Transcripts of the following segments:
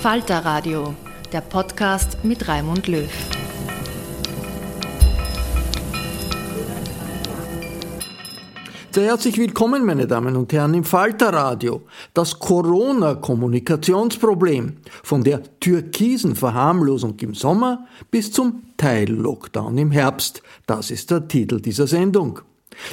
Falter Radio, der Podcast mit Raimund Löw. Sehr herzlich willkommen, meine Damen und Herren, im Falter Radio. Das Corona-Kommunikationsproblem von der türkisen Verharmlosung im Sommer bis zum Teil-Lockdown im Herbst. Das ist der Titel dieser Sendung.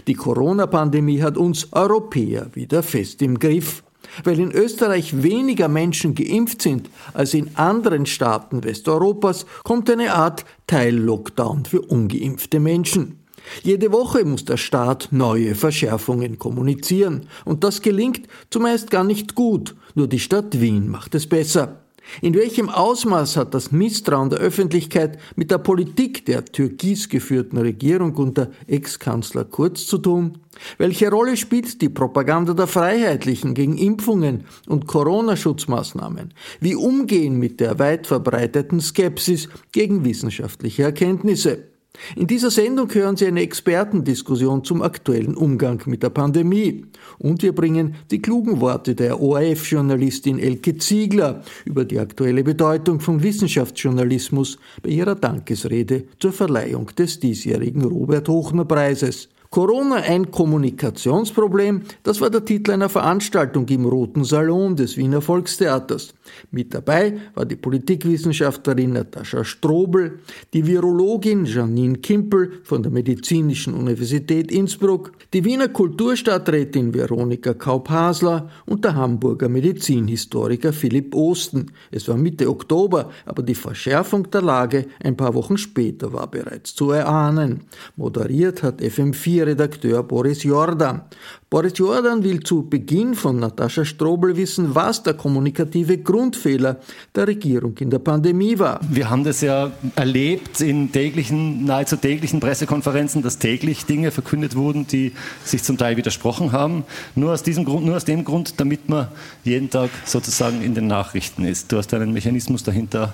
Die Corona-Pandemie hat uns Europäer wieder fest im Griff. Weil in Österreich weniger Menschen geimpft sind als in anderen Staaten Westeuropas, kommt eine Art Teil-Lockdown für ungeimpfte Menschen. Jede Woche muss der Staat neue Verschärfungen kommunizieren, und das gelingt zumeist gar nicht gut, nur die Stadt Wien macht es besser. In welchem Ausmaß hat das Misstrauen der Öffentlichkeit mit der Politik der türkis geführten Regierung unter Ex-Kanzler Kurz zu tun? Welche Rolle spielt die Propaganda der Freiheitlichen gegen Impfungen und Corona-Schutzmaßnahmen? Wie umgehen mit der weit verbreiteten Skepsis gegen wissenschaftliche Erkenntnisse? In dieser Sendung hören Sie eine Expertendiskussion zum aktuellen Umgang mit der Pandemie. Und wir bringen die klugen Worte der ORF-Journalistin Elke Ziegler über die aktuelle Bedeutung von Wissenschaftsjournalismus bei ihrer Dankesrede zur Verleihung des diesjährigen Robert Hochner Preises. Corona ein Kommunikationsproblem, das war der Titel einer Veranstaltung im Roten Salon des Wiener Volkstheaters. Mit dabei war die Politikwissenschaftlerin Natascha Strobel, die Virologin Janine Kimpel von der Medizinischen Universität Innsbruck, die Wiener Kulturstadträtin Veronika Kaup-Hasler und der Hamburger Medizinhistoriker Philipp Osten. Es war Mitte Oktober, aber die Verschärfung der Lage ein paar Wochen später war bereits zu erahnen. Moderiert hat FM4 Redakteur Boris Jordan. Boris Jordan will zu Beginn von Natascha Strobel wissen, was der kommunikative Grundfehler der Regierung in der Pandemie war. Wir haben das ja erlebt in täglichen, nahezu täglichen Pressekonferenzen, dass täglich Dinge verkündet wurden, die sich zum Teil widersprochen haben. Nur aus diesem Grund, nur aus dem Grund, damit man jeden Tag sozusagen in den Nachrichten ist. Du hast einen Mechanismus dahinter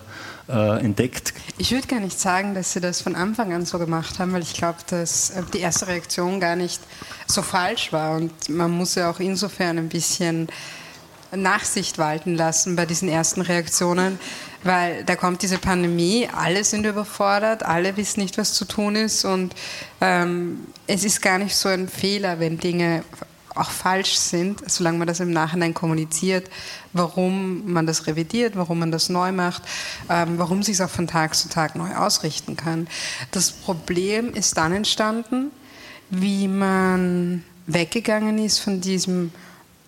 äh, entdeckt. Ich würde gar nicht sagen, dass sie das von Anfang an so gemacht haben, weil ich glaube, dass äh, die erste Reaktion gar nicht so falsch war. Und man muss ja auch insofern ein bisschen Nachsicht walten lassen bei diesen ersten Reaktionen, weil da kommt diese Pandemie, alle sind überfordert, alle wissen nicht, was zu tun ist und ähm, es ist gar nicht so ein Fehler, wenn Dinge auch falsch sind, solange man das im Nachhinein kommuniziert, warum man das revidiert, warum man das neu macht, ähm, warum sich es auch von Tag zu Tag neu ausrichten kann. Das Problem ist dann entstanden, wie man weggegangen ist von diesem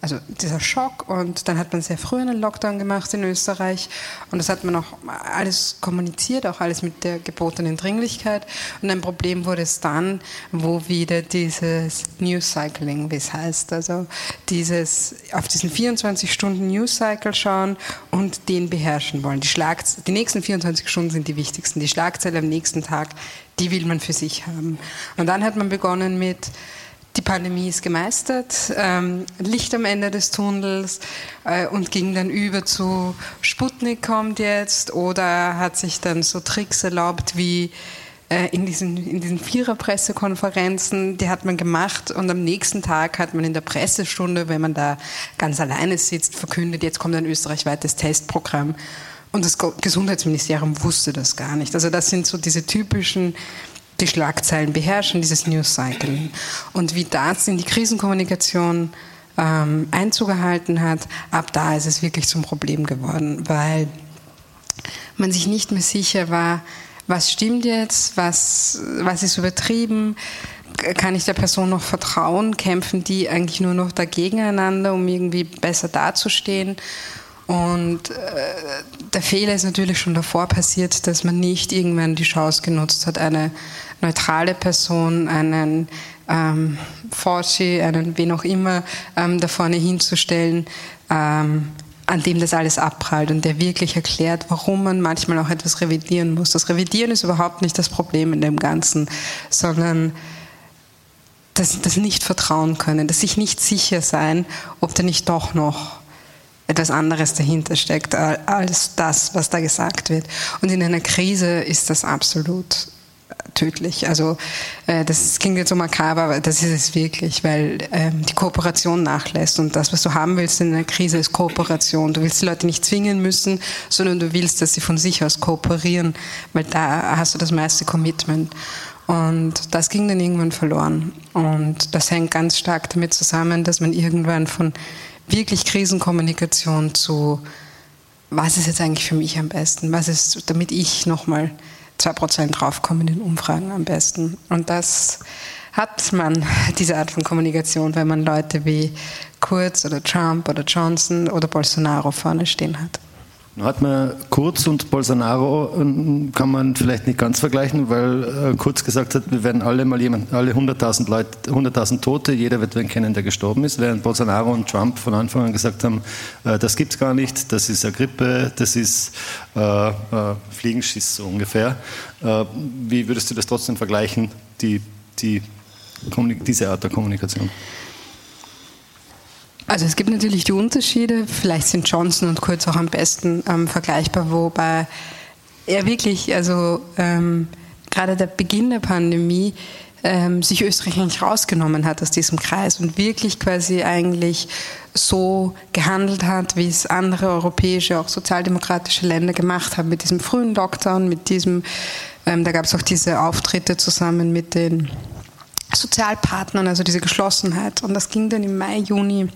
also dieser Schock und dann hat man sehr früh einen Lockdown gemacht in Österreich und das hat man auch alles kommuniziert, auch alles mit der gebotenen Dringlichkeit und ein Problem wurde es dann, wo wieder dieses News Cycling, wie es heißt, also dieses auf diesen 24 Stunden News Cycle schauen und den beherrschen wollen. Die, Schlagze die nächsten 24 Stunden sind die wichtigsten. Die Schlagzeile am nächsten Tag, die will man für sich haben. Und dann hat man begonnen mit die Pandemie ist gemeistert, ähm, Licht am Ende des Tunnels äh, und ging dann über zu Sputnik kommt jetzt oder hat sich dann so Tricks erlaubt wie äh, in diesen, in diesen Vierer-Pressekonferenzen, die hat man gemacht und am nächsten Tag hat man in der Pressestunde, wenn man da ganz alleine sitzt, verkündet, jetzt kommt ein österreichweites Testprogramm. Und das Gesundheitsministerium wusste das gar nicht. Also das sind so diese typischen die Schlagzeilen beherrschen, dieses News Cycling. Und wie das in die Krisenkommunikation ähm, Einzug gehalten hat, ab da ist es wirklich zum Problem geworden, weil man sich nicht mehr sicher war, was stimmt jetzt, was, was ist übertrieben, kann ich der Person noch vertrauen, kämpfen die eigentlich nur noch dagegen einander, um irgendwie besser dazustehen. Und äh, der Fehler ist natürlich schon davor passiert, dass man nicht irgendwann die Chance genutzt hat, eine neutrale Person, einen ähm, Fauci, einen wen auch immer ähm, da vorne hinzustellen, ähm, an dem das alles abprallt und der wirklich erklärt, warum man manchmal auch etwas revidieren muss. Das Revidieren ist überhaupt nicht das Problem in dem Ganzen, sondern das, das nicht vertrauen können, das sich nicht sicher sein, ob da nicht doch noch etwas anderes dahinter steckt als das, was da gesagt wird. Und in einer Krise ist das absolut tödlich. Also äh, das klingt jetzt so makaber, aber das ist es wirklich, weil ähm, die Kooperation nachlässt und das, was du haben willst in einer Krise, ist Kooperation. Du willst die Leute nicht zwingen müssen, sondern du willst, dass sie von sich aus kooperieren, weil da hast du das meiste Commitment. Und das ging dann irgendwann verloren. Und das hängt ganz stark damit zusammen, dass man irgendwann von wirklich Krisenkommunikation zu, was ist jetzt eigentlich für mich am besten, was ist, damit ich nochmal 2% draufkomme in den Umfragen am besten. Und das hat man, diese Art von Kommunikation, wenn man Leute wie Kurz oder Trump oder Johnson oder Bolsonaro vorne stehen hat. Nun hat man Kurz und Bolsonaro ähm, kann man vielleicht nicht ganz vergleichen, weil äh, Kurz gesagt hat, wir werden alle mal jemand, alle 100.000 Leute, 100.000 Tote, jeder wird wen kennen, der gestorben ist, während Bolsonaro und Trump von Anfang an gesagt haben, äh, das gibt's gar nicht, das ist eine Grippe, das ist äh, äh, Fliegenschiss so ungefähr. Äh, wie würdest du das trotzdem vergleichen, die, die, diese Art der Kommunikation? Also es gibt natürlich die Unterschiede. Vielleicht sind Johnson und Kurz auch am besten ähm, vergleichbar, wobei er wirklich, also ähm, gerade der Beginn der Pandemie, ähm, sich Österreich eigentlich rausgenommen hat aus diesem Kreis und wirklich quasi eigentlich so gehandelt hat, wie es andere europäische, auch sozialdemokratische Länder gemacht haben, mit diesem frühen Lockdown, mit diesem, ähm, da gab es auch diese Auftritte zusammen mit den Sozialpartnern, also diese Geschlossenheit. Und das ging dann im Mai, Juni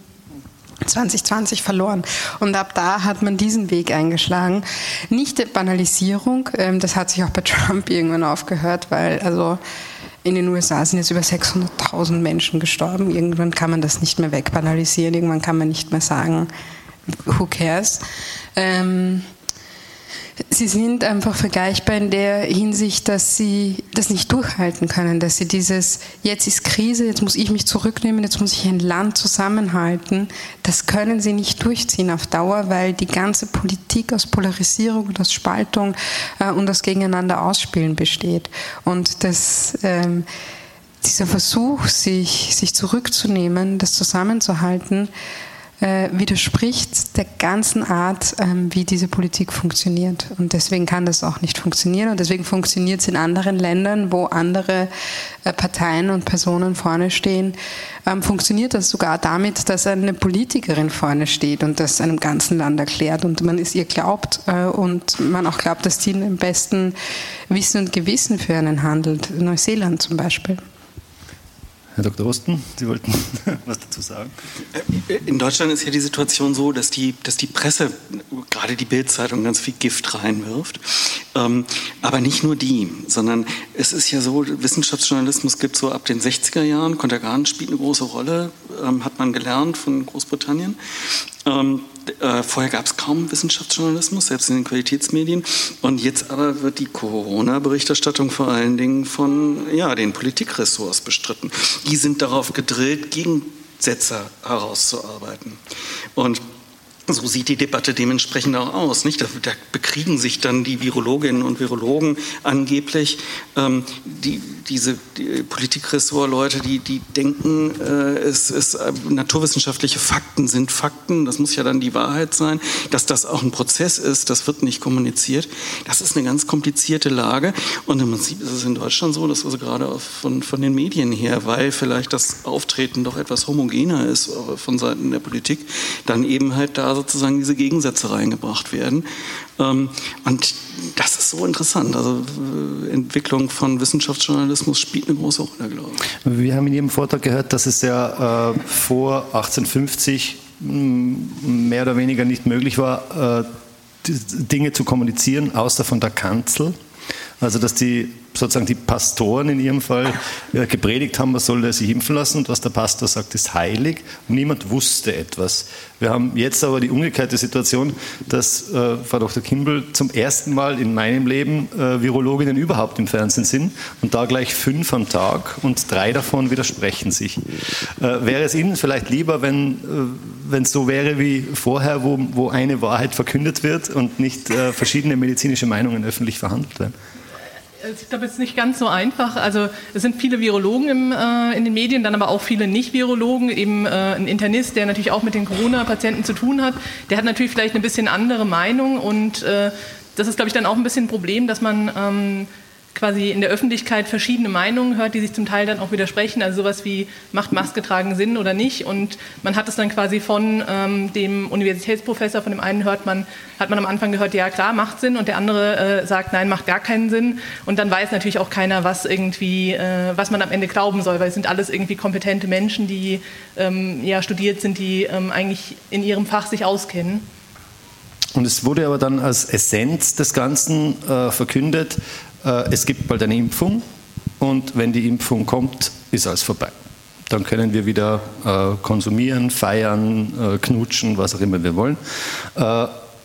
2020 verloren. Und ab da hat man diesen Weg eingeschlagen. Nicht der Banalisierung, ähm, das hat sich auch bei Trump irgendwann aufgehört, weil also in den USA sind jetzt über 600.000 Menschen gestorben. Irgendwann kann man das nicht mehr wegbanalisieren, irgendwann kann man nicht mehr sagen, who cares. Ähm, Sie sind einfach vergleichbar in der Hinsicht, dass sie das nicht durchhalten können, dass sie dieses, jetzt ist Krise, jetzt muss ich mich zurücknehmen, jetzt muss ich ein Land zusammenhalten, das können sie nicht durchziehen auf Dauer, weil die ganze Politik aus Polarisierung und aus Spaltung äh, und aus Gegeneinander ausspielen besteht. Und das, ähm, dieser Versuch, sich, sich zurückzunehmen, das zusammenzuhalten, äh, widerspricht der ganzen Art, ähm, wie diese Politik funktioniert. Und deswegen kann das auch nicht funktionieren. Und deswegen funktioniert es in anderen Ländern, wo andere äh, Parteien und Personen vorne stehen, ähm, funktioniert das sogar damit, dass eine Politikerin vorne steht und das einem ganzen Land erklärt und man es ihr glaubt äh, und man auch glaubt, dass die im besten Wissen und Gewissen für einen handelt. Neuseeland zum Beispiel. Herr Dr. Osten, Sie wollten was dazu sagen? In Deutschland ist ja die Situation so, dass die, dass die Presse, gerade die Bildzeitung, ganz viel Gift reinwirft. Ähm, aber nicht nur die, sondern es ist ja so, Wissenschaftsjournalismus gibt es so ab den 60er Jahren. Kontergan spielt eine große Rolle, ähm, hat man gelernt von Großbritannien. Äh, vorher gab es kaum Wissenschaftsjournalismus, selbst in den Qualitätsmedien. Und jetzt aber wird die Corona-Berichterstattung vor allen Dingen von ja, den Politikressorts bestritten. Die sind darauf gedrillt, Gegensätze herauszuarbeiten. Und so sieht die Debatte dementsprechend auch aus. Nicht? Da, da bekriegen sich dann die Virologinnen und Virologen angeblich. Ähm, die, diese die Politikressortleute, die, die denken, äh, es, es, äh, naturwissenschaftliche Fakten sind Fakten. Das muss ja dann die Wahrheit sein. Dass das auch ein Prozess ist, das wird nicht kommuniziert. Das ist eine ganz komplizierte Lage. Und im Prinzip ist es in Deutschland so, dass also gerade von, von den Medien her, weil vielleicht das Auftreten doch etwas homogener ist äh, von Seiten der Politik, dann eben halt da sozusagen diese Gegensätze reingebracht werden. Ähm, und das ist so interessant. Also äh, Entwicklung von Wissenschaftsjournalismus spielt eine große Rolle, glaube ich. Wir haben in Ihrem Vortrag gehört, dass es ja äh, vor 1850 mm, mehr oder weniger nicht möglich war, äh, Dinge zu kommunizieren, außer von der Kanzel. Also dass die sozusagen die Pastoren in ihrem Fall äh, gepredigt haben, man solle sich impfen lassen und was der Pastor sagt, ist heilig und niemand wusste etwas. Wir haben jetzt aber die umgekehrte Situation, dass äh, Frau Dr. Kimball zum ersten Mal in meinem Leben äh, Virologinnen überhaupt im Fernsehen sind und da gleich fünf am Tag und drei davon widersprechen sich. Äh, wäre es Ihnen vielleicht lieber, wenn äh, es so wäre wie vorher, wo, wo eine Wahrheit verkündet wird und nicht äh, verschiedene medizinische Meinungen öffentlich verhandelt werden? Ich glaube, es ist nicht ganz so einfach. Also es sind viele Virologen im, äh, in den Medien, dann aber auch viele Nicht-Virologen, eben äh, ein Internist, der natürlich auch mit den Corona-Patienten zu tun hat. Der hat natürlich vielleicht eine bisschen andere Meinung und äh, das ist, glaube ich, dann auch ein bisschen ein Problem, dass man ähm, quasi in der Öffentlichkeit verschiedene Meinungen hört, die sich zum Teil dann auch widersprechen. Also sowas wie, macht Maske tragen Sinn oder nicht? Und man hat es dann quasi von ähm, dem Universitätsprofessor, von dem einen hört man, hat man am Anfang gehört, ja klar, macht Sinn. Und der andere äh, sagt, nein, macht gar keinen Sinn. Und dann weiß natürlich auch keiner, was irgendwie, äh, was man am Ende glauben soll, weil es sind alles irgendwie kompetente Menschen, die ähm, ja studiert sind, die ähm, eigentlich in ihrem Fach sich auskennen. Und es wurde aber dann als Essenz des Ganzen äh, verkündet, es gibt bald eine Impfung und wenn die Impfung kommt, ist alles vorbei. Dann können wir wieder äh, konsumieren, feiern, äh, knutschen, was auch immer wir wollen.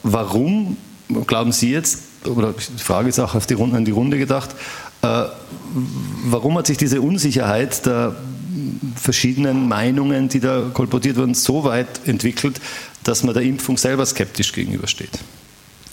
warum glauben Sie jetzt, oder die Frage ist auch die Runde, an die Runde gedacht, warum hat sich diese Unsicherheit der verschiedenen Meinungen, die da kolportiert wurden, so weit entwickelt, dass man der Impfung selber skeptisch gegenübersteht?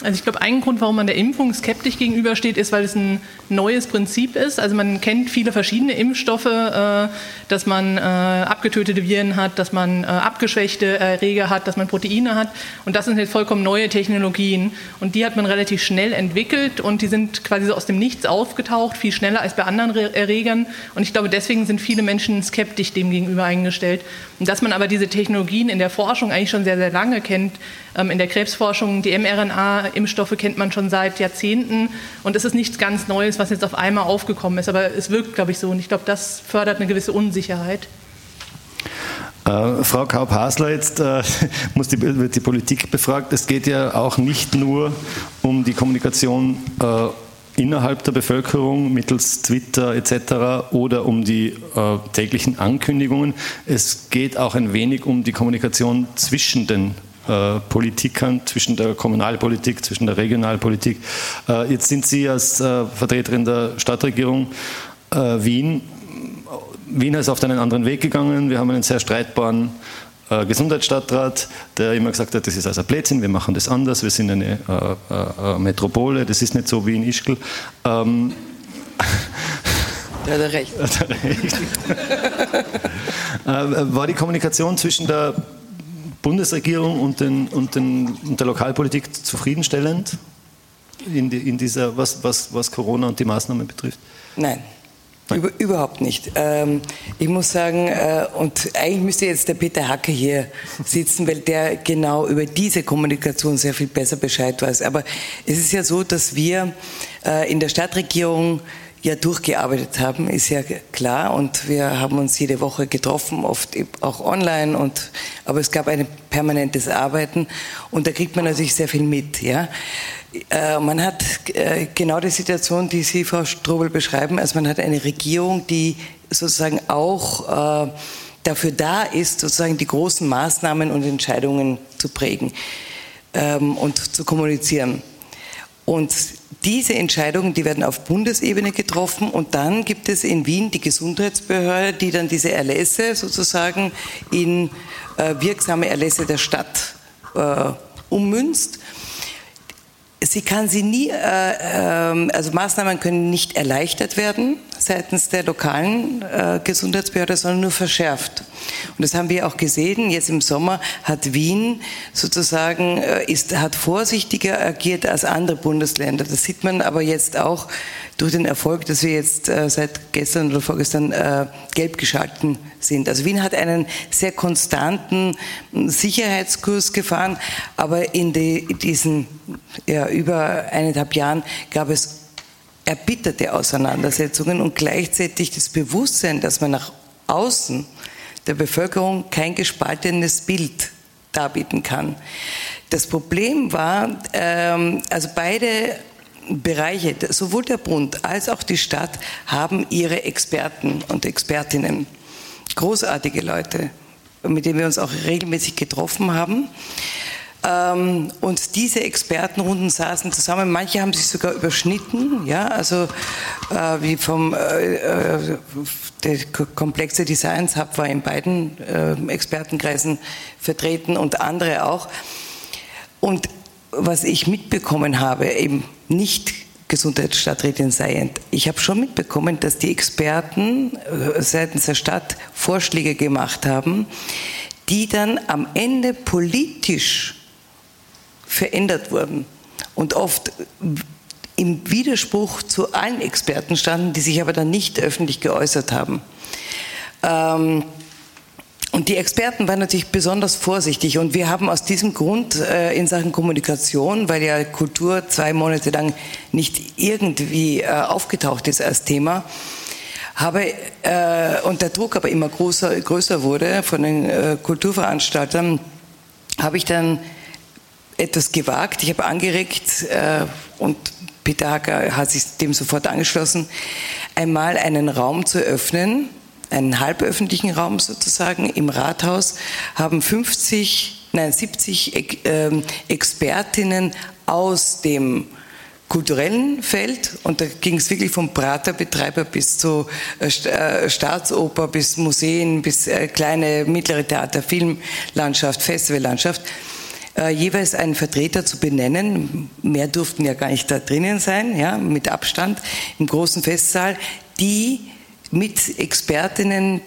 Also ich glaube, ein Grund, warum man der Impfung skeptisch gegenübersteht, ist, weil es ein neues Prinzip ist. Also man kennt viele verschiedene Impfstoffe, äh, dass man äh, abgetötete Viren hat, dass man äh, abgeschwächte Erreger hat, dass man Proteine hat. Und das sind jetzt vollkommen neue Technologien. Und die hat man relativ schnell entwickelt und die sind quasi so aus dem Nichts aufgetaucht, viel schneller als bei anderen Erregern. Und ich glaube, deswegen sind viele Menschen skeptisch dem gegenüber eingestellt. Und dass man aber diese Technologien in der Forschung eigentlich schon sehr, sehr lange kennt, ähm, in der Krebsforschung, die mRNA-Impfstoffe kennt man schon seit Jahrzehnten und es ist nichts ganz Neues, was jetzt auf einmal aufgekommen ist, aber es wirkt, glaube ich, so und ich glaube, das fördert eine gewisse Unsicherheit. Äh, Frau Kaup-Hasler, jetzt äh, muss die, wird die Politik befragt. Es geht ja auch nicht nur um die Kommunikation äh, innerhalb der Bevölkerung mittels Twitter etc. oder um die äh, täglichen Ankündigungen. Es geht auch ein wenig um die Kommunikation zwischen den äh, Politikern, zwischen der Kommunalpolitik, zwischen der Regionalpolitik. Äh, jetzt sind Sie als äh, Vertreterin der Stadtregierung Wien. Wien ist auf einen anderen Weg gegangen. Wir haben einen sehr streitbaren Gesundheitsstadtrat, der immer gesagt hat, das ist also Blödsinn, wir machen das anders, wir sind eine äh, äh, Metropole, das ist nicht so wie in Ischgl. Ähm, da hat er recht. Hat er recht. War die Kommunikation zwischen der Bundesregierung und, den, und, den, und der Lokalpolitik zufriedenstellend in, die, in dieser, was, was, was Corona und die Maßnahmen betrifft? Nein. Über, überhaupt nicht. Ähm, ich muss sagen, äh, und eigentlich müsste jetzt der Peter Hacke hier sitzen, weil der genau über diese Kommunikation sehr viel besser Bescheid weiß. Aber es ist ja so, dass wir äh, in der Stadtregierung ja durchgearbeitet haben, ist ja klar. Und wir haben uns jede Woche getroffen, oft auch online. Und, aber es gab ein permanentes Arbeiten und da kriegt man natürlich sehr viel mit. Ja. Äh, man hat äh, genau die Situation, die Sie, Frau Strobel, beschreiben. Also man hat eine Regierung, die sozusagen auch äh, dafür da ist, sozusagen die großen Maßnahmen und Entscheidungen zu prägen ähm, und zu kommunizieren. Und diese Entscheidungen, die werden auf Bundesebene getroffen und dann gibt es in Wien die Gesundheitsbehörde, die dann diese Erlässe sozusagen in äh, wirksame Erlässe der Stadt äh, ummünzt. Sie kann sie nie, äh, äh, also Maßnahmen können nicht erleichtert werden seitens der lokalen äh, Gesundheitsbehörde, sondern nur verschärft. Und das haben wir auch gesehen. Jetzt im Sommer hat Wien sozusagen äh, ist, hat vorsichtiger agiert als andere Bundesländer. Das sieht man aber jetzt auch durch den Erfolg, dass wir jetzt äh, seit gestern oder vorgestern äh, gelb geschalten sind. Also Wien hat einen sehr konstanten Sicherheitskurs gefahren, aber in die, diesen ja, über eineinhalb Jahren gab es erbitterte Auseinandersetzungen und gleichzeitig das Bewusstsein, dass man nach außen der Bevölkerung kein gespaltenes Bild darbieten kann. Das Problem war, ähm, also beide Bereiche, sowohl der Bund als auch die Stadt haben ihre Experten und Expertinnen, großartige Leute, mit denen wir uns auch regelmäßig getroffen haben. Ähm, und diese Expertenrunden saßen zusammen. Manche haben sich sogar überschnitten, ja, also äh, wie vom äh, äh komplexe Designs Hub war in beiden äh, Expertenkreisen vertreten und andere auch. Und was ich mitbekommen habe, eben nicht Gesundheitsstadträtin seiend, ich habe schon mitbekommen, dass die Experten äh, seitens der Stadt Vorschläge gemacht haben, die dann am Ende politisch verändert wurden und oft im Widerspruch zu allen Experten standen, die sich aber dann nicht öffentlich geäußert haben. Ähm, und die Experten waren natürlich besonders vorsichtig und wir haben aus diesem Grund äh, in Sachen Kommunikation, weil ja Kultur zwei Monate lang nicht irgendwie äh, aufgetaucht ist als Thema, habe äh, und der Druck aber immer größer, größer wurde von den äh, Kulturveranstaltern, habe ich dann etwas gewagt. Ich habe angeregt äh, und Peter Hacker hat sich dem sofort angeschlossen, einmal einen Raum zu öffnen, einen halböffentlichen Raum sozusagen im Rathaus, haben 50, nein 70 äh, Expertinnen aus dem kulturellen Feld und da ging es wirklich vom Praterbetreiber bis zu äh, äh, Staatsoper, bis Museen, bis äh, kleine, mittlere Theater, Filmlandschaft, Festivallandschaft äh, jeweils einen Vertreter zu benennen. Mehr durften ja gar nicht da drinnen sein, ja, mit Abstand im großen Festsaal, die mit Expertinnen,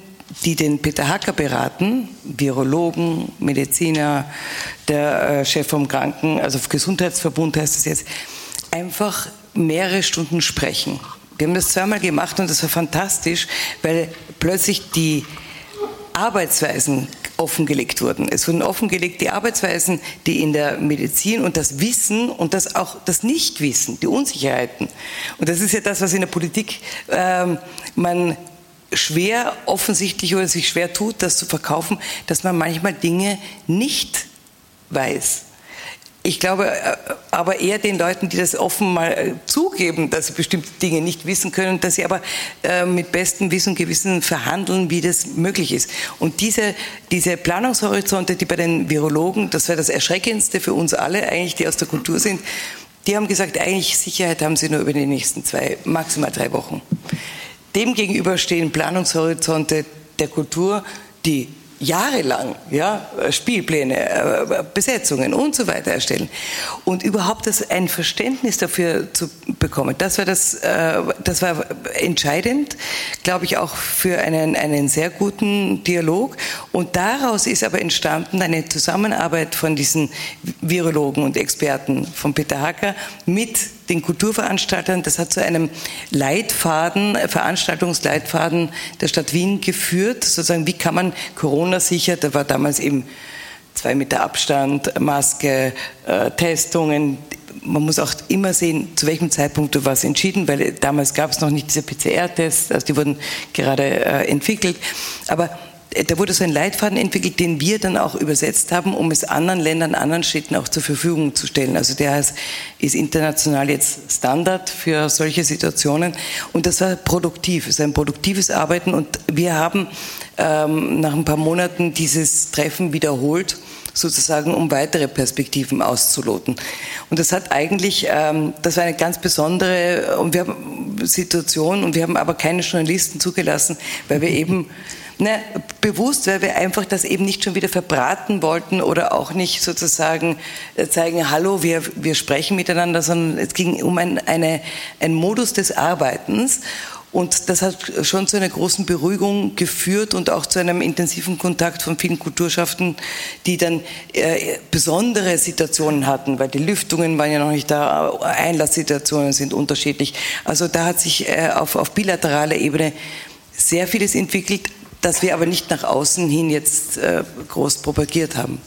die den Peter Hacker beraten, Virologen, Mediziner, der äh, Chef vom Kranken, also Gesundheitsverbund heißt es jetzt, einfach mehrere Stunden sprechen. Wir haben das zweimal gemacht und das war fantastisch, weil plötzlich die Arbeitsweisen offengelegt wurden. Es wurden offengelegt die Arbeitsweisen, die in der Medizin und das Wissen und das auch das Nichtwissen, die Unsicherheiten. Und das ist ja das, was in der Politik ähm, man schwer offensichtlich oder sich schwer tut, das zu verkaufen, dass man manchmal Dinge nicht weiß. Ich glaube äh, aber eher den Leuten, die das offen mal äh, zugeben, dass sie bestimmte Dinge nicht wissen können, dass sie aber äh, mit bestem Wissen und Gewissen verhandeln, wie das möglich ist. Und diese, diese Planungshorizonte, die bei den Virologen, das war das Erschreckendste für uns alle eigentlich, die aus der Kultur sind, die haben gesagt, eigentlich Sicherheit haben sie nur über die nächsten zwei, maximal drei Wochen. Demgegenüber stehen Planungshorizonte der Kultur, die jahrelang ja, Spielpläne, äh, Besetzungen und so weiter erstellen. Und überhaupt das ein Verständnis dafür zu bekommen, das war, das, äh, das war entscheidend, glaube ich, auch für einen, einen sehr guten Dialog. Und daraus ist aber entstanden eine Zusammenarbeit von diesen Virologen und Experten von Peter Hacker mit den Kulturveranstaltern. Das hat zu einem Leitfaden, Veranstaltungsleitfaden der Stadt Wien geführt. Sozusagen, wie kann man Corona sicher, da war damals eben zwei Meter Abstand, Maske, äh, Testungen, man muss auch immer sehen, zu welchem Zeitpunkt was entschieden, weil damals gab es noch nicht diese PCR-Tests, also die wurden gerade äh, entwickelt. Aber da wurde so ein Leitfaden entwickelt, den wir dann auch übersetzt haben, um es anderen Ländern, anderen Städten auch zur Verfügung zu stellen. Also der ist, ist international jetzt Standard für solche Situationen. Und das war produktiv, es ist ein produktives Arbeiten. Und wir haben ähm, nach ein paar Monaten dieses Treffen wiederholt sozusagen, um weitere Perspektiven auszuloten. Und das hat eigentlich, ähm, das war eine ganz besondere und wir haben Situation und wir haben aber keine Journalisten zugelassen, weil wir eben Ne, bewusst, weil wir einfach das eben nicht schon wieder verbraten wollten oder auch nicht sozusagen äh, zeigen, hallo, wir, wir sprechen miteinander, sondern es ging um ein, eine, ein Modus des Arbeitens. Und das hat schon zu einer großen Beruhigung geführt und auch zu einem intensiven Kontakt von vielen Kulturschaften, die dann äh, besondere Situationen hatten, weil die Lüftungen waren ja noch nicht da, Einlasssituationen sind unterschiedlich. Also da hat sich äh, auf, auf bilateraler Ebene sehr vieles entwickelt, das wir aber nicht nach außen hin jetzt äh, groß propagiert haben.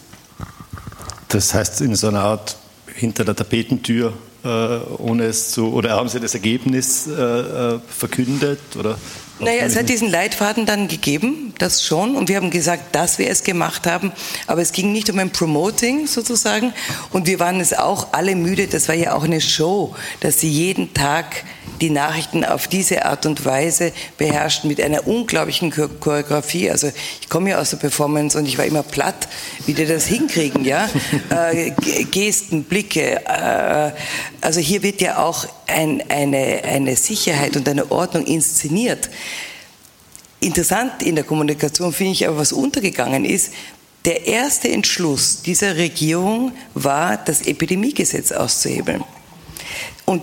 Das heißt, in so einer Art hinter der Tapetentür, äh, ohne es zu, oder haben Sie das Ergebnis äh, verkündet? Oder? Naja, es hat diesen Leitfaden dann gegeben, das schon. Und wir haben gesagt, dass wir es gemacht haben. Aber es ging nicht um ein Promoting sozusagen. Und wir waren es auch alle müde. Das war ja auch eine Show, dass sie jeden Tag die Nachrichten auf diese Art und Weise beherrschten mit einer unglaublichen Choreografie. Also ich komme ja aus der Performance und ich war immer platt, wie die das hinkriegen, ja. äh, Gesten, Blicke. Äh, also hier wird ja auch ein, eine, eine Sicherheit und eine Ordnung inszeniert. Interessant in der Kommunikation finde ich aber, was untergegangen ist, der erste Entschluss dieser Regierung war, das Epidemiegesetz auszuhebeln. Und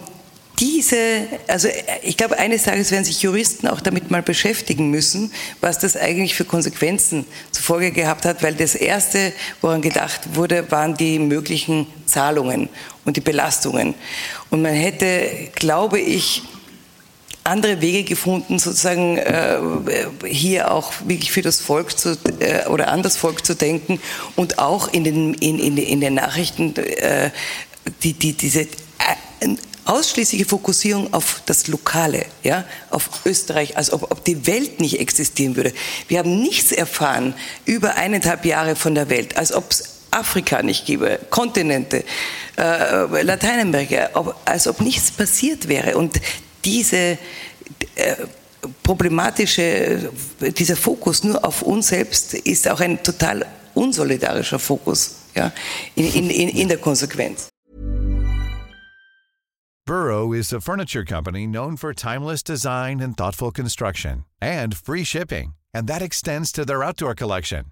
diese, also ich glaube, eines Tages werden sich Juristen auch damit mal beschäftigen müssen, was das eigentlich für Konsequenzen zur Folge gehabt hat, weil das Erste, woran gedacht wurde, waren die möglichen Zahlungen und die Belastungen. Und man hätte, glaube ich, andere Wege gefunden, sozusagen äh, hier auch wirklich für das Volk zu, äh, oder an das Volk zu denken und auch in den, in, in, in den Nachrichten äh, die, die, diese äh, ausschließliche Fokussierung auf das Lokale, ja, auf Österreich, als ob, ob die Welt nicht existieren würde. Wir haben nichts erfahren über eineinhalb Jahre von der Welt, als ob es Afrika nicht gäbe, Kontinente, äh, Lateinamerika, ob, als ob nichts passiert wäre. Und diese äh, problematische, dieser Fokus nur auf uns selbst ist auch ein total unsolidarischer Fokus ja, in, in, in, der Konsequenz. Burrow is a furniture company known for timeless design and thoughtful construction and free shipping, and that extends to their outdoor collection.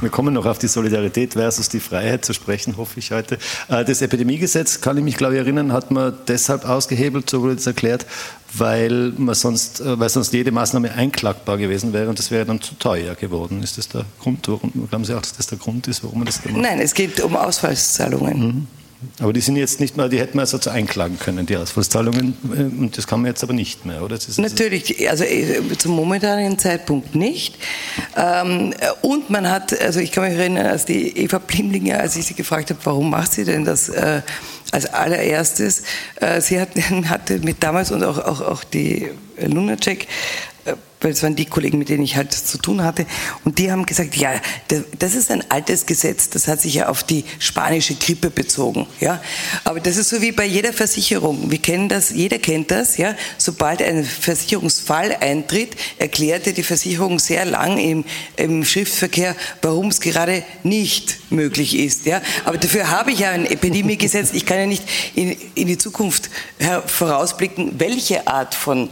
Wir kommen noch auf die Solidarität versus die Freiheit zu sprechen, hoffe ich heute. Äh, das Epidemiegesetz, kann ich mich glaube ich erinnern, hat man deshalb ausgehebelt, so wurde es erklärt, weil, man sonst, äh, weil sonst jede Maßnahme einklagbar gewesen wäre und das wäre dann zu teuer geworden. Ist das der Grund? Warum, glauben Sie auch, dass das der Grund ist, warum man das gemacht hat? Nein, es geht um Ausfallszahlungen. Mhm. Aber die sind jetzt nicht mehr, die hätten wir zu einklagen können, die Ausfallszahlungen. Äh, und das kann man jetzt aber nicht mehr, oder? Natürlich, also äh, zum momentanen Zeitpunkt nicht. Ähm, und man hat, also ich kann mich erinnern, als die Eva Blimlinger, als ich sie gefragt habe, warum macht sie denn das äh, als allererstes, sie hat, hatte mit damals und auch, auch, auch die Lunacek weil es waren die Kollegen, mit denen ich halt zu tun hatte, und die haben gesagt, ja, das ist ein altes Gesetz, das hat sich ja auf die spanische Grippe bezogen, ja. Aber das ist so wie bei jeder Versicherung. Wir kennen das, jeder kennt das, ja. Sobald ein Versicherungsfall eintritt, erklärte die Versicherung sehr lang im, im Schriftverkehr, warum es gerade nicht möglich ist, ja. Aber dafür habe ich ja ein Epidemiegesetz. Ich kann ja nicht in, in die Zukunft vorausblicken, welche Art von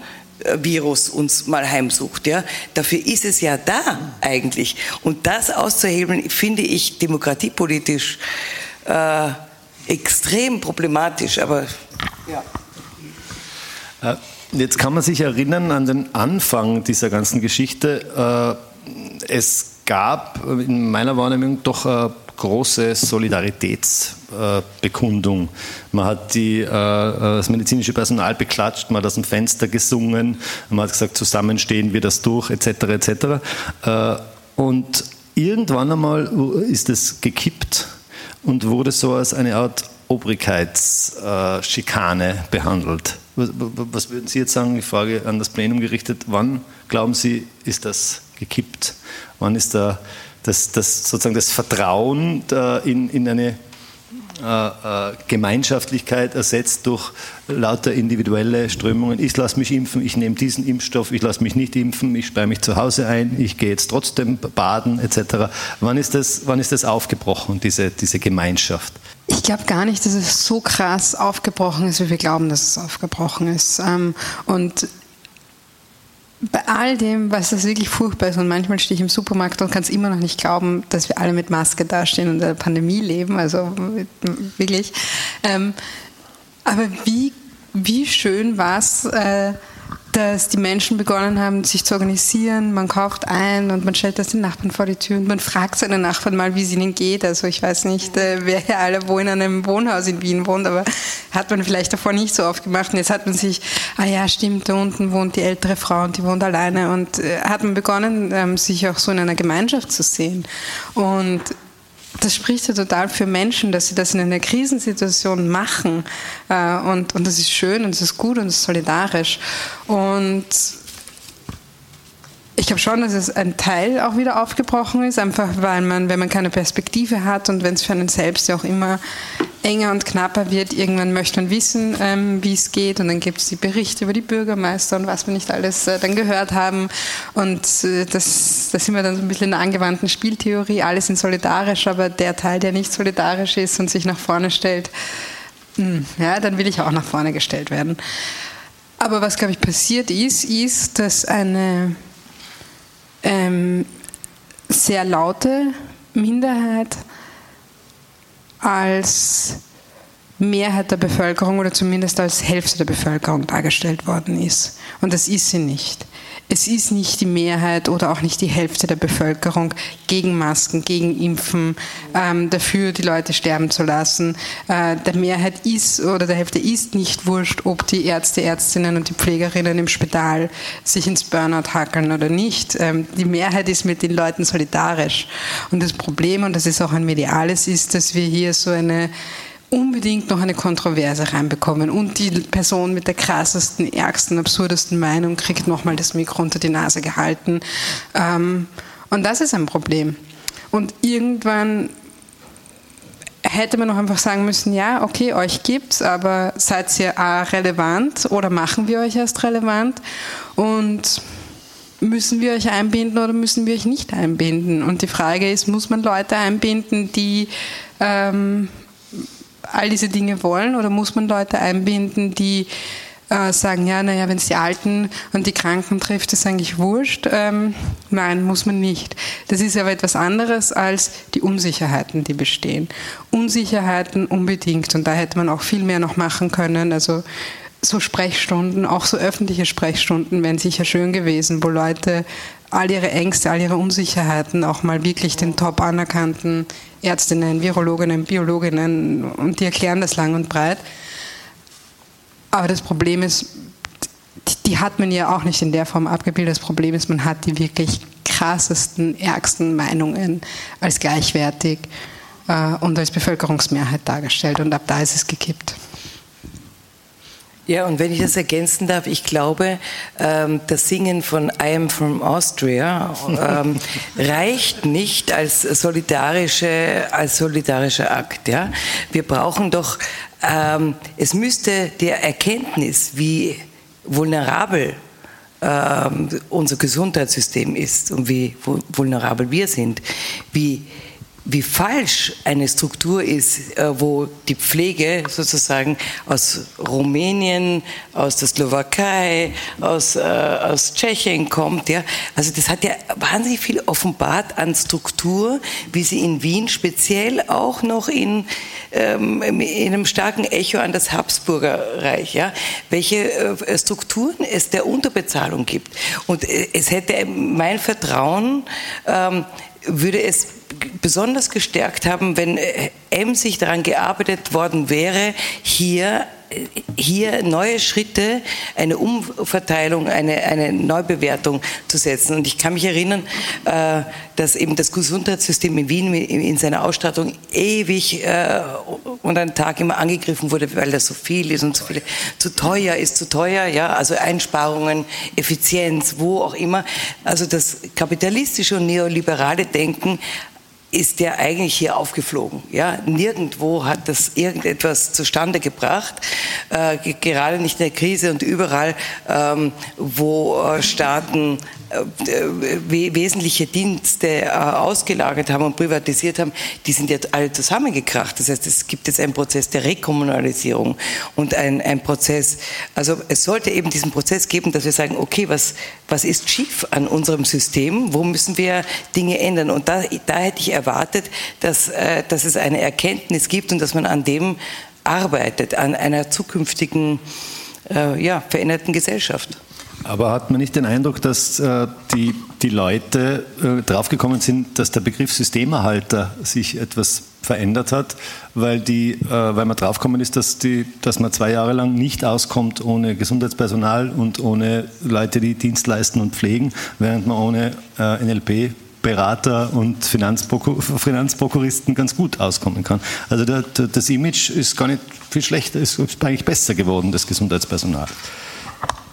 Virus uns mal heimsucht. Ja? Dafür ist es ja da eigentlich. Und das auszuhebeln, finde ich demokratiepolitisch äh, extrem problematisch. Aber ja. Äh, Jetzt kann man sich erinnern an den Anfang dieser ganzen Geschichte. Äh, es gab in meiner Wahrnehmung doch eine große Solidaritätsbekundung. Man hat die, äh, das medizinische Personal beklatscht, man hat aus dem Fenster gesungen, man hat gesagt, zusammen stehen wir das durch, etc. etc. Äh, und irgendwann einmal ist es gekippt und wurde so als eine Art Obrigkeitsschikane behandelt. Was würden Sie jetzt sagen? Ich frage an das Plenum gerichtet. Wann glauben Sie, ist das gekippt? Wann ist da das, das sozusagen das Vertrauen in, in eine äh, äh, Gemeinschaftlichkeit ersetzt durch lauter individuelle Strömungen. Ich lasse mich impfen, ich nehme diesen Impfstoff, ich lasse mich nicht impfen, ich sperre mich zu Hause ein, ich gehe jetzt trotzdem baden etc. Wann ist das, wann ist das aufgebrochen, diese, diese Gemeinschaft? Ich glaube gar nicht, dass es so krass aufgebrochen ist, wie wir glauben, dass es aufgebrochen ist. Ähm, und bei all dem, was das wirklich furchtbar ist, und manchmal stehe ich im Supermarkt und kann es immer noch nicht glauben, dass wir alle mit Maske dastehen und in der Pandemie leben, also wirklich. Ähm, aber wie, wie schön war es, äh, dass die Menschen begonnen haben, sich zu organisieren. Man kauft ein und man stellt das den Nachbarn vor die Tür und man fragt seine Nachbarn mal, wie es ihnen geht. Also ich weiß nicht, äh, wer hier alle wo in einem Wohnhaus in Wien wohnt, aber hat man vielleicht davor nicht so oft gemacht. Und jetzt hat man sich, ah ja, stimmt, da unten wohnt die ältere Frau und die wohnt alleine. Und äh, hat man begonnen, ähm, sich auch so in einer Gemeinschaft zu sehen. Und das spricht ja total für Menschen, dass sie das in einer Krisensituation machen. Äh, und, und das ist schön und das ist gut und das ist solidarisch. Und ich glaube schon, dass es ein Teil auch wieder aufgebrochen ist, einfach weil man, wenn man keine Perspektive hat und wenn es für einen selbst ja auch immer enger und knapper wird, irgendwann möchte man wissen, ähm, wie es geht und dann gibt es die Berichte über die Bürgermeister und was wir nicht alles äh, dann gehört haben und äh, das, das sind wir dann so ein bisschen in der angewandten Spieltheorie, alle sind solidarisch, aber der Teil, der nicht solidarisch ist und sich nach vorne stellt, mh, hm, ja, dann will ich auch nach vorne gestellt werden. Aber was, glaube ich, passiert ist, ist, dass eine ähm, sehr laute Minderheit als Mehrheit der Bevölkerung oder zumindest als Hälfte der Bevölkerung dargestellt worden ist. Und das ist sie nicht es ist nicht die Mehrheit oder auch nicht die Hälfte der Bevölkerung gegen Masken, gegen Impfen, ähm, dafür die Leute sterben zu lassen. Äh, der Mehrheit ist oder der Hälfte ist nicht wurscht, ob die Ärzte, Ärztinnen und die Pflegerinnen im Spital sich ins Burnout hackeln oder nicht. Ähm, die Mehrheit ist mit den Leuten solidarisch. Und das Problem, und das ist auch ein mediales, ist, dass wir hier so eine unbedingt noch eine Kontroverse reinbekommen und die Person mit der krassesten, ärgsten, absurdesten Meinung kriegt nochmal das Mikro unter die Nase gehalten. Ähm, und das ist ein Problem. Und irgendwann hätte man noch einfach sagen müssen, ja, okay, euch gibt's, aber seid ihr A, relevant oder machen wir euch erst relevant? Und müssen wir euch einbinden oder müssen wir euch nicht einbinden? Und die Frage ist, muss man Leute einbinden, die ähm, all diese Dinge wollen oder muss man Leute einbinden, die äh, sagen, ja, naja, wenn es die Alten und die Kranken trifft, ist eigentlich wurscht. Ähm, nein, muss man nicht. Das ist aber etwas anderes als die Unsicherheiten, die bestehen. Unsicherheiten unbedingt und da hätte man auch viel mehr noch machen können. Also so Sprechstunden, auch so öffentliche Sprechstunden wären sicher schön gewesen, wo Leute all ihre Ängste, all ihre Unsicherheiten auch mal wirklich den top anerkannten Ärztinnen, Virologinnen, Biologinnen und die erklären das lang und breit. Aber das Problem ist, die hat man ja auch nicht in der Form abgebildet. Das Problem ist, man hat die wirklich krassesten, ärgsten Meinungen als gleichwertig äh, und als Bevölkerungsmehrheit dargestellt. Und ab da ist es gekippt. Ja, und wenn ich das ergänzen darf, ich glaube, ähm, das Singen von I am from Austria ähm, reicht nicht als solidarische, als solidarischer Akt. Ja? Wir brauchen doch, ähm, es müsste der Erkenntnis, wie vulnerabel unser Gesundheitssystem ist und wie vulnerabel wir sind, wie wie falsch eine Struktur ist, äh, wo die Pflege sozusagen aus Rumänien, aus der Slowakei, aus, äh, aus Tschechien kommt. Ja? Also das hat ja wahnsinnig viel offenbart an Struktur, wie sie in Wien speziell auch noch in, ähm, in einem starken Echo an das Habsburgerreich, ja? welche äh, Strukturen es der Unterbezahlung gibt. Und äh, es hätte mein Vertrauen, ähm, würde es besonders gestärkt haben, wenn äh, emsig daran gearbeitet worden wäre, hier hier neue Schritte, eine Umverteilung, eine, eine Neubewertung zu setzen. Und ich kann mich erinnern, äh, dass eben das Gesundheitssystem in Wien in seiner Ausstattung ewig äh, und einen Tag immer angegriffen wurde, weil das so viel ist und so viel zu teuer ist, zu teuer, ja, also Einsparungen, Effizienz, wo auch immer. Also das kapitalistische und neoliberale Denken ist der eigentlich hier aufgeflogen. Ja? Nirgendwo hat das irgendetwas zustande gebracht, äh, gerade nicht in der Krise und überall, ähm, wo äh, Staaten wesentliche Dienste äh, ausgelagert haben und privatisiert haben, die sind jetzt alle zusammengekracht. Das heißt, es gibt jetzt einen Prozess der Rekommunalisierung und ein, ein Prozess, also es sollte eben diesen Prozess geben, dass wir sagen, okay, was, was ist schief an unserem System, wo müssen wir Dinge ändern? Und da, da hätte ich erwartet, dass, äh, dass es eine Erkenntnis gibt und dass man an dem arbeitet, an einer zukünftigen ja, veränderten Gesellschaft. Aber hat man nicht den Eindruck, dass äh, die, die Leute äh, draufgekommen sind, dass der Begriff Systemerhalter sich etwas verändert hat, weil, die, äh, weil man draufgekommen ist, dass, die, dass man zwei Jahre lang nicht auskommt ohne Gesundheitspersonal und ohne Leute, die Dienst leisten und pflegen, während man ohne äh, NLP Berater und Finanzprokur Finanzprokuristen ganz gut auskommen kann. Also der, der, das Image ist gar nicht viel schlechter, ist eigentlich besser geworden, das Gesundheitspersonal.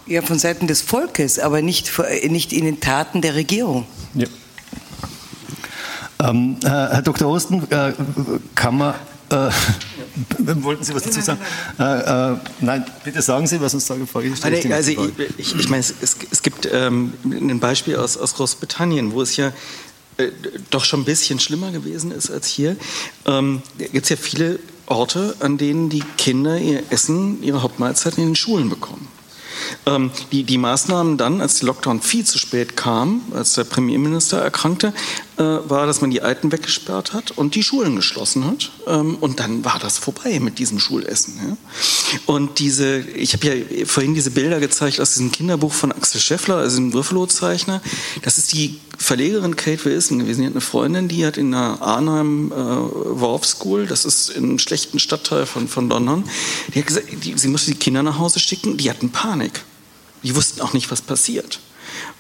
Ja, von Seiten des Volkes, aber nicht, nicht in den Taten der Regierung. Ja. Ähm, Herr Dr. Osten, äh, kann man. Äh, wollten Sie was dazu sagen? Äh, äh, nein, bitte sagen Sie, was uns da gefragt ist. Also ich, ich, ich meine, es, es gibt ähm, ein Beispiel aus, aus Großbritannien, wo es ja äh, doch schon ein bisschen schlimmer gewesen ist als hier. Ähm, gibt es ja viele Orte, an denen die Kinder ihr Essen, ihre Hauptmahlzeiten in den Schulen bekommen. Ähm, die, die Maßnahmen dann, als der Lockdown viel zu spät kam, als der Premierminister erkrankte, äh, war, dass man die Alten weggesperrt hat und die Schulen geschlossen hat. Ähm, und dann war das vorbei mit diesem Schulessen. Ja? Und diese, ich habe ja vorhin diese Bilder gezeigt aus diesem Kinderbuch von Axel Scheffler, also dem Griffelo-Zeichner. Das ist die Verlegerin Kate Wilson gewesen. Die hat eine Freundin, die hat in der Arnhem äh, Worf School, das ist in einem schlechten Stadtteil von, von London, die hat gesagt, die, sie musste die Kinder nach Hause schicken, die hatten Panik. Die wussten auch nicht, was passiert.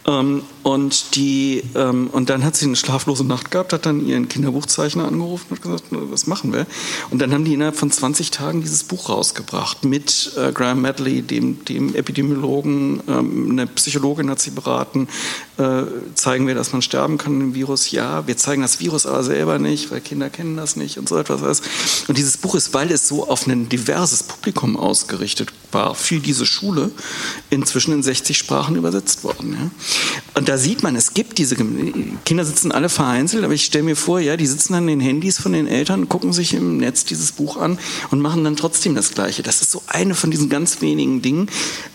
Ähm, und, die, ähm, und dann hat sie eine schlaflose Nacht gehabt, hat dann ihren Kinderbuchzeichner angerufen und gesagt, was machen wir? Und dann haben die innerhalb von 20 Tagen dieses Buch rausgebracht mit äh, Graham Medley, dem, dem Epidemiologen, ähm, eine Psychologin hat sie beraten, äh, zeigen wir, dass man sterben kann im Virus? Ja, wir zeigen das Virus aber selber nicht, weil Kinder kennen das nicht und so etwas. Und dieses Buch ist, weil es so auf ein diverses Publikum ausgerichtet war, für diese Schule inzwischen in 60 Sprachen übersetzt worden. Ja? Und da sieht man, es gibt diese Kinder sitzen alle vereinzelt, aber ich stelle mir vor, ja, die sitzen an den Handys von den Eltern, gucken sich im Netz dieses Buch an und machen dann trotzdem das Gleiche. Das ist so eine von diesen ganz wenigen Dingen,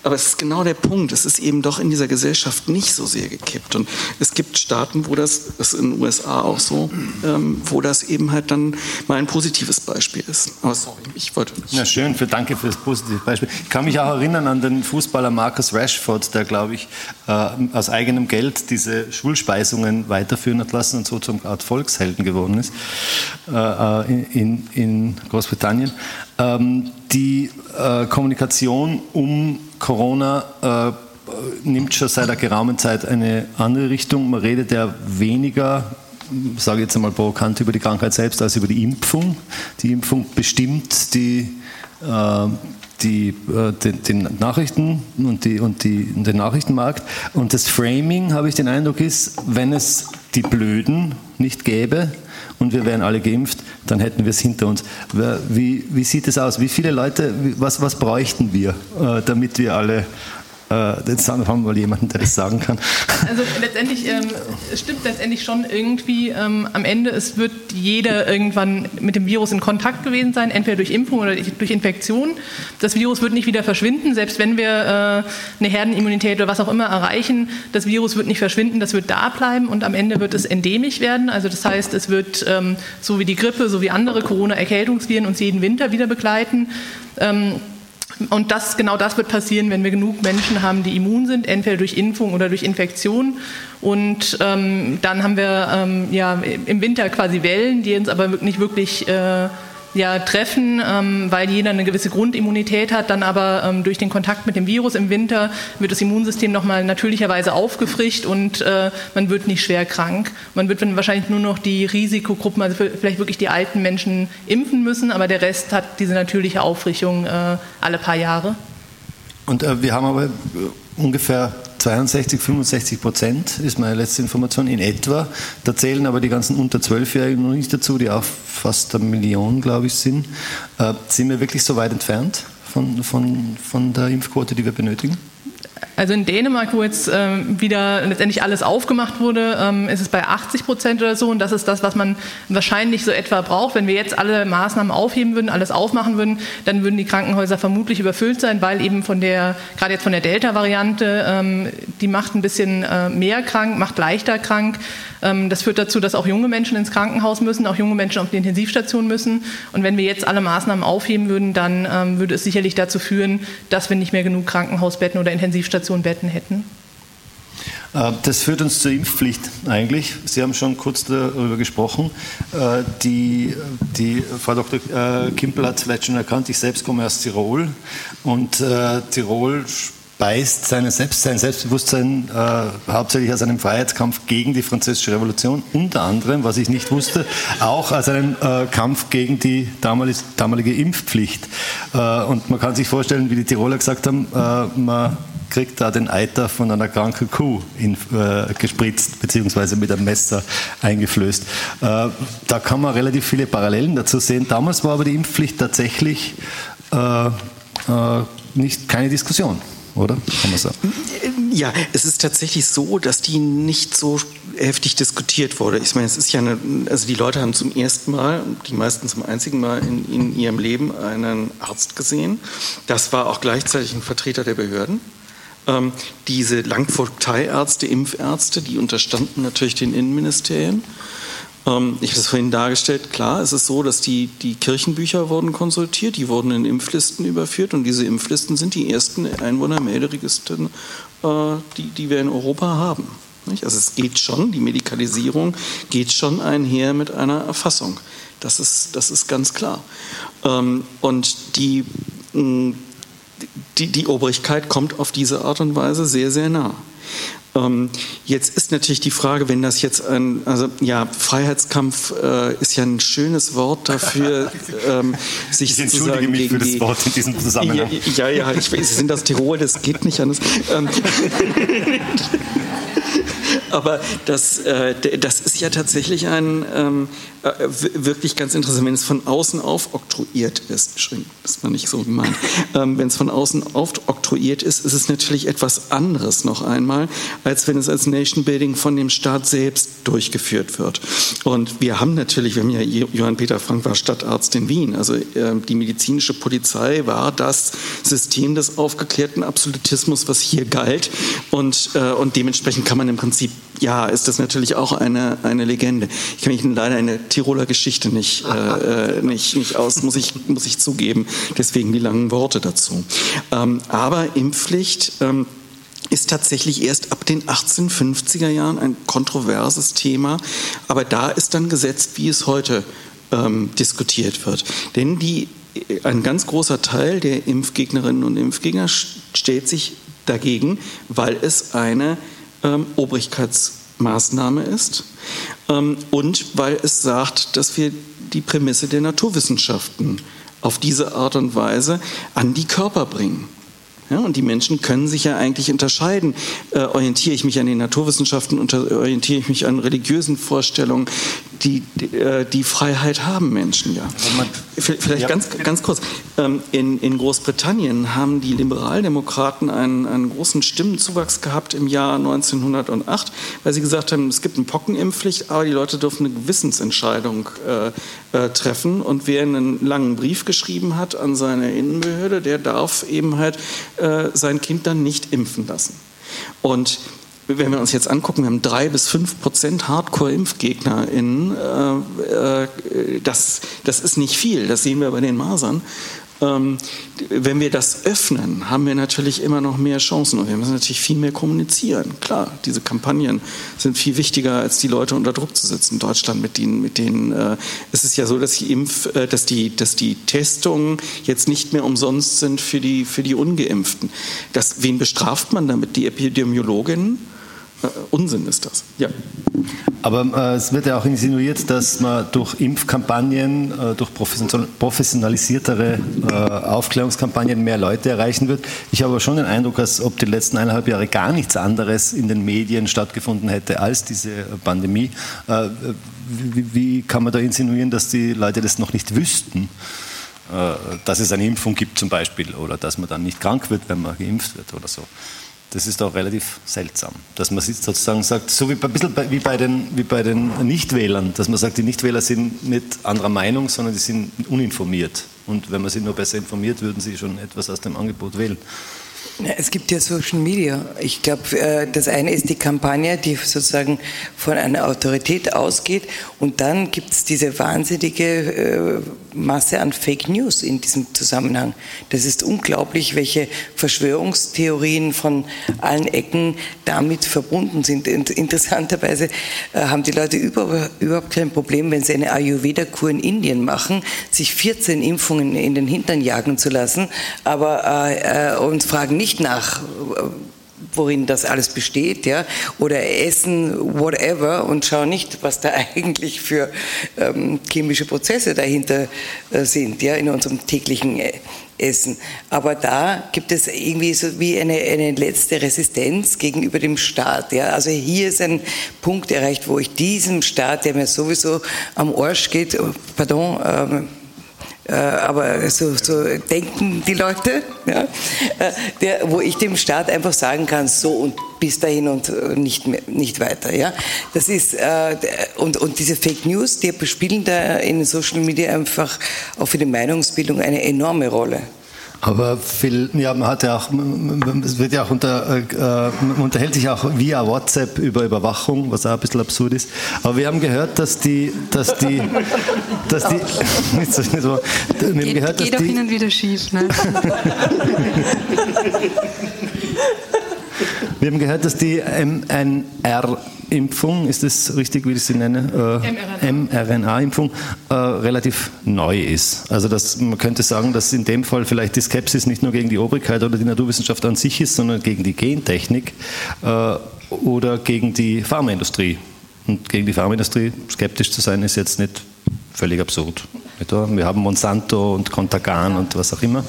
aber es ist genau der Punkt. Es ist eben doch in dieser Gesellschaft nicht so sehr gekippt. Und es gibt Staaten, wo das, das ist in den USA auch so, ähm, wo das eben halt dann mal ein positives Beispiel ist. Aber sorry, ich wollte. Na schön, für, danke für das positive Beispiel. Ich kann mich auch erinnern an den Fußballer Marcus Rashford, der, glaube ich, äh, aus eigenem Geld diese Schulspeisungen weiterführen hat lassen und so zum Art Volkshelden geworden ist äh, äh in, in, Großbritannien. Ähm, die äh, Kommunikation um Corona äh, nimmt schon seit einer geraumen Zeit eine andere Richtung. Man redet ja weniger sage jetzt einmal provokant über die Krankheit selbst als über die Impfung. Die Impfung bestimmt die, äh, die, äh, den, Nachrichten und, die, und, die, den Nachrichtenmarkt. Und das Framing, habe ich den Eindruck, ist, wenn es die Blöden nicht gäbe und wir wären alle geimpft, dann hätten wir es hinter uns. Wie, wie sieht es aus? Wie viele Leute, was, was bräuchten wir, äh, damit wir alle Äh, jetzt haben wir mal jemanden, der das sagen kann. Also letztendlich, ähm, es stimmt letztendlich schon irgendwie ähm, am Ende, es wird jeder irgendwann mit dem Virus in Kontakt gewesen sein, entweder durch Impfung oder durch Infektion. Das Virus wird nicht wieder verschwinden, selbst wenn wir äh, eine Herdenimmunität oder was auch immer erreichen. Das Virus wird nicht verschwinden, das wird da bleiben und am Ende wird es endemisch werden. Also das heißt, es wird ähm, so wie die Grippe, so wie andere Corona-Erkältungsviren uns jeden Winter wieder begleiten. Ähm, und das, genau das wird passieren, wenn wir genug Menschen haben, die immun sind, entweder durch Impfung oder durch Infektion. Und ähm, dann haben wir ähm, ja, im Winter quasi Wellen, die uns aber nicht wirklich äh, ja, treffen, ähm, weil jeder eine gewisse Grundimmunität hat, dann aber ähm, durch den Kontakt mit dem Virus im Winter wird das Immunsystem nochmal natürlicherweise aufgefrischt und äh, man wird nicht schwer krank. Man wird wahrscheinlich nur noch die Risikogruppen, also vielleicht wirklich die alten Menschen impfen müssen, aber der Rest hat diese natürliche Auffrischung äh, alle paar Jahre. Und äh, wir haben aber äh, ungefähr 62, 65 Prozent ist meine letzte Information in etwa. Da zählen aber die ganzen unter 12-Jährigen noch nicht dazu, die auch fast eine Million, glaube ich, sind. Äh, sind wir wirklich so weit entfernt von, von, von der Impfquote, die wir benötigen? Also in Dänemark, wo jetzt ähm, wieder letztendlich alles aufgemacht wurde, ähm, ist es bei 80 Prozent oder so. Und das ist das, was man wahrscheinlich so etwa braucht. Wenn wir jetzt alle Maßnahmen aufheben würden, alles aufmachen würden, dann würden die Krankenhäuser vermutlich überfüllt sein, weil eben von der, gerade jetzt von der Delta-Variante, ähm, die macht ein bisschen äh, mehr krank, macht leichter krank. Ähm, das führt dazu, dass auch junge Menschen ins Krankenhaus müssen, auch junge Menschen auf die Intensivstation müssen. Und wenn wir jetzt alle Maßnahmen aufheben würden, dann ähm, würde es sicherlich dazu führen, dass wir nicht mehr genug Krankenhausbetten oder Intensivstationbetten hätten. Äh, das führt uns zur Impfpflicht eigentlich. Sie haben schon kurz darüber gesprochen. Äh, die, die Frau Dr. Äh, Kimpel hat es vielleicht schon erkannt, ich selbst komme aus Tirol und Tirol speist seine Selbst, sein Selbstbewusstsein äh, hauptsächlich aus einem Freiheitskampf gegen die französische Revolution, unter anderem, was ich nicht wusste, auch aus einem äh, Kampf gegen die damalige, damalige Impfpflicht. Äh, und man kann sich vorstellen, wie die Tiroler gesagt haben, äh, man kriegt da den Eiter von einer kranken Kuh in, äh, gespritzt beziehungsweise mit einem Messer eingeflößt. Äh, da kann man relativ viele Parallelen dazu sehen. Damals war aber die Impfpflicht tatsächlich nicht keine Diskussion oder? Sagen? Ja, es ist tatsächlich so, dass die nicht so heftig diskutiert wurde. Ich meine, es ist ja eine, also die Leute haben zum ersten Mal, die meisten zum einzigen Mal in, in ihrem Leben einen Arzt gesehen. Das war auch gleichzeitig ein Vertreter der Behörden. Ähm, diese Langvogteiärzte, Impfärzte, die unterstanden natürlich den Innenministerien. Ähm, ich habe es vorhin dargestellt, klar, es ist so, dass die, die Kirchenbücher wurden konsultiert, die wurden in Impflisten überführt und diese Impflisten sind die ersten Einwohnermelderegister, äh, die, die wir in Europa haben. Also es geht schon, die Medikalisierung geht schon einher mit einer Erfassung. Das ist, das ist ganz klar. Ähm, und die, die, die Obrigkeit kommt auf diese Art und Weise sehr, sehr nah. Ähm, jetzt ist natürlich die Frage, wenn das jetzt ein, also ja, Freiheitskampf äh, ist ja ein schönes Wort dafür, ähm, sich ich entschuldige mich für das Wort in diesem Zusammenhang. Ja, ja, ja ich, Sie sind das Tirol, das geht nicht anders. Ähm, aber das, äh, das ist ja tatsächlich ein ähm, äh, wirklich ganz interessant, wenn es von außen aufoktroyiert ist. Das war nicht so gemeint. Ähm, wenn es von außen aufoktroyiert ist, ist es natürlich etwas anderes noch einmal, als wenn es als Nation Building von dem Staat selbst durchgeführt wird. Und wir haben natürlich, wir haben ja Johann Peter Frank war Stadtarzt in Wien. Also äh, die medizinische Polizei war das System des aufgeklärten Absolutismus, was hier galt. Und, äh, und dementsprechend kann man im Prinzip ja, ist das natürlich auch eine, eine Legende. Ich kann mich leider in der Tiroler Geschichte nicht, äh, äh, nicht, nicht aus, muss ich, muss ich zugeben. Deswegen die langen Worte dazu. Ähm, aber Impfpflicht. Ähm, ist tatsächlich erst ab den 1850er Jahren ein kontroverses Thema, aber da ist dann gesetzt, wie es heute ähm, diskutiert wird. Denn die, ein ganz großer Teil der Impfgegnerinnen und Impfgegner stellt sich dagegen, weil es eine ähm, Obrigkeitsmaßnahme ist ähm, und weil es sagt, dass wir die Prämisse der Naturwissenschaften auf diese Art und Weise an die Körper bringen. Ja, und die Menschen können sich ja eigentlich unterscheiden. Äh, orientiere ich mich an den Naturwissenschaften, unter, orientiere ich mich an religiösen Vorstellungen? Die, die, äh, die Freiheit haben Menschen ja. Vielleicht ja. ganz, ganz kurz. Ähm, in, in Großbritannien haben die Liberaldemokraten einen, einen großen Stimmenzuwachs gehabt im Jahr 1908, weil sie gesagt haben, es gibt eine Pockenimpfpflicht, aber die Leute dürfen eine Gewissensentscheidung äh, äh, treffen. Und wer einen langen Brief geschrieben hat an seine Innenbehörde, der darf eben halt äh, sein Kind dann nicht impfen lassen. Und wenn wir uns jetzt angucken, wir haben drei bis fünf Prozent Hardcore-ImpfgegnerInnen. Äh, äh, das, das ist nicht viel, das sehen wir bei den Masern. Ähm, wenn wir das öffnen, haben wir natürlich immer noch mehr Chancen und wir müssen natürlich viel mehr kommunizieren. Klar, diese Kampagnen sind viel wichtiger, als die Leute unter Druck zu setzen. In Deutschland mit denen, mit denen äh, es ist ja so, dass die Impf, äh, dass die, dass die Testungen jetzt nicht mehr umsonst sind für die, für die Ungeimpften. Das, wen bestraft man damit? Die Epidemiologinnen? Äh, Unsinn ist das. Ja. Aber äh, es wird ja auch insinuiert, dass man durch Impfkampagnen, äh, durch professionalisiertere äh, Aufklärungskampagnen mehr Leute erreichen wird. Ich habe aber schon den Eindruck, als ob die letzten eineinhalb Jahre gar nichts anderes in den Medien stattgefunden hätte als diese Pandemie. Äh, wie, wie, kann man da insinuieren, dass die Leute das noch nicht wüssten? Äh, dass es eine Impfung gibt zum Beispiel oder dass man dann nicht krank wird, wenn man geimpft wird oder so. Das ist doch relativ seltsam, dass man sozusagen sagt, so wie ein bisschen wie bei den, wie bei den Nichtwählern, dass man sagt, die Nichtwähler sind nicht anderer Meinung, sondern die sind uninformiert. Und wenn man sie nur besser informiert, würden sie schon etwas aus dem Angebot wählen. Es gibt ja Social Media. Ich glaube, äh, das eine ist die Kampagne, die sozusagen von einer Autorität ausgeht. Und dann gibt es diese wahnsinnige äh, Masse an Fake News in diesem Zusammenhang. Das ist unglaublich, welche Verschwörungstheorien von allen Ecken damit verbunden sind. Interessanterweise äh, haben die Leute überhaupt kein Problem, wenn sie eine Ayurveda-Kur in Indien machen, sich 14 Impfungen in den Hintern jagen zu lassen, aber uns fragen nicht, nicht nach, worin das alles besteht, ja, oder essen whatever und schauen nicht, was da eigentlich für ähm, chemische Prozesse dahinter äh, sind, ja, in unserem täglichen äh, Essen. Aber da gibt es irgendwie so wie eine, eine letzte Resistenz gegenüber dem Staat. Ja. Also hier ist ein Punkt erreicht, wo ich diesem Staat, der mir sowieso am Arsch geht, oh, pardon, ähm, äh, aber so, so, denken die Leute, ja, äh, der, wo ich dem Staat einfach sagen kann, so und bis dahin und äh, nicht, mehr, nicht weiter. Ja. Das ist, äh, und, und diese Fake News, die spielen da in Social Media einfach auch für die Meinungsbildung eine enorme Rolle. Aber Phil, ja, man hat ja auch, es wird ja auch unter, äh, man unterhält sich auch via WhatsApp über Überwachung, was auch ein bisschen absurd ist. Aber wir haben gehört, dass die, dass die, dass die, wir haben gehört, dass geht auch hin und wieder schief, ne? Wir haben gehört, dass die mRNA-Impfung, ist das richtig, wie ich sie nenne? Äh, mRNA-Impfung äh, relativ neu ist. Also dass, man könnte sagen, dass in dem Fall vielleicht die Skepsis nicht nur gegen die Obrigkeit oder die Naturwissenschaft an sich ist, sondern gegen die Gentechnik äh, oder gegen die Pharmaindustrie. Und gegen die Pharmaindustrie skeptisch zu sein, ist jetzt nicht völlig absurd. Wir haben Monsanto und Contagan und was auch immer.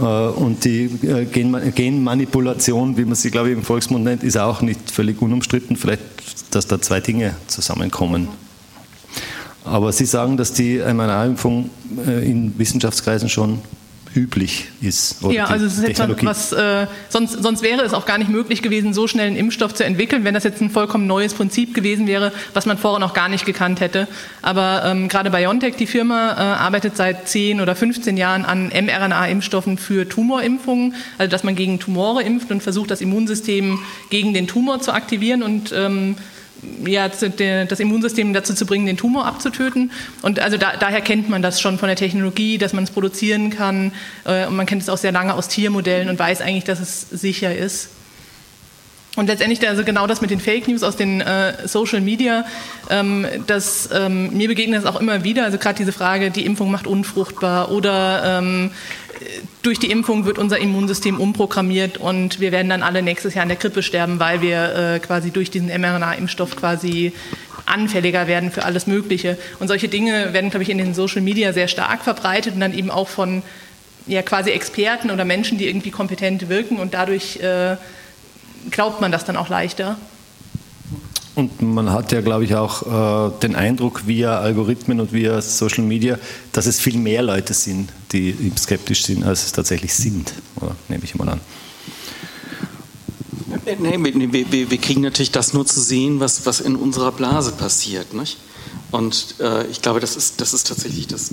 Äh, und die äh, Genmanipulation, wie man sie, glaube ich, im Volksmund nennt, ist auch nicht völlig unumstritten. Vielleicht, dass da zwei Dinge zusammenkommen. Aber Sie sagen, dass die mRNA-Impfung äh, in Wissenschaftskreisen schon üblich ist. ja, also es ist jetzt was, äh, sonst, sonst wäre es auch gar nicht möglich gewesen, so schnell einen Impfstoff zu entwickeln, wenn das jetzt ein vollkommen neues Prinzip gewesen wäre, was man vorher noch gar nicht gekannt hätte. Aber ähm, gerade BioNTech, die Firma, äh, arbeitet seit 10 oder 15 Jahren an mRNA-Impfstoffen für Tumorimpfungen, also dass man gegen Tumore impft und versucht, das Immunsystem gegen den Tumor zu aktivieren und ähm, ja, das Immunsystem dazu zu bringen, den Tumor abzutöten. Und also da, daher kennt man das schon von der Technologie, dass man es produzieren kann. Äh, und man kennt es auch sehr lange aus Tiermodellen und weiß eigentlich, dass es sicher ist. Und letztendlich also genau das mit den Fake News aus den äh, Social Media, ähm, das, ähm, mir begegnet das auch immer wieder. Also gerade diese Frage, die Impfung macht unfruchtbar oder ähm, durch die Impfung wird unser Immunsystem umprogrammiert und wir werden dann alle nächstes Jahr an der Grippe sterben, weil wir äh, quasi durch diesen mRNA-Impfstoff quasi anfälliger werden für alles Mögliche. Und solche Dinge werden, glaube ich, in den Social Media sehr stark verbreitet und dann eben auch von ja, quasi Experten oder Menschen, die irgendwie kompetent wirken und dadurch äh, glaubt man das dann auch leichter. Und man hat ja, glaube ich, auch äh, den Eindruck via Algorithmen und via Social Media, dass es viel mehr Leute sind, die skeptisch sind, als es tatsächlich sind, oder? nehme ich mal an. Nee, wir, wir, kriegen natürlich das nur zu sehen, was, was in unserer Blase passiert. Nicht? Und äh, ich glaube, das ist, das ist tatsächlich das,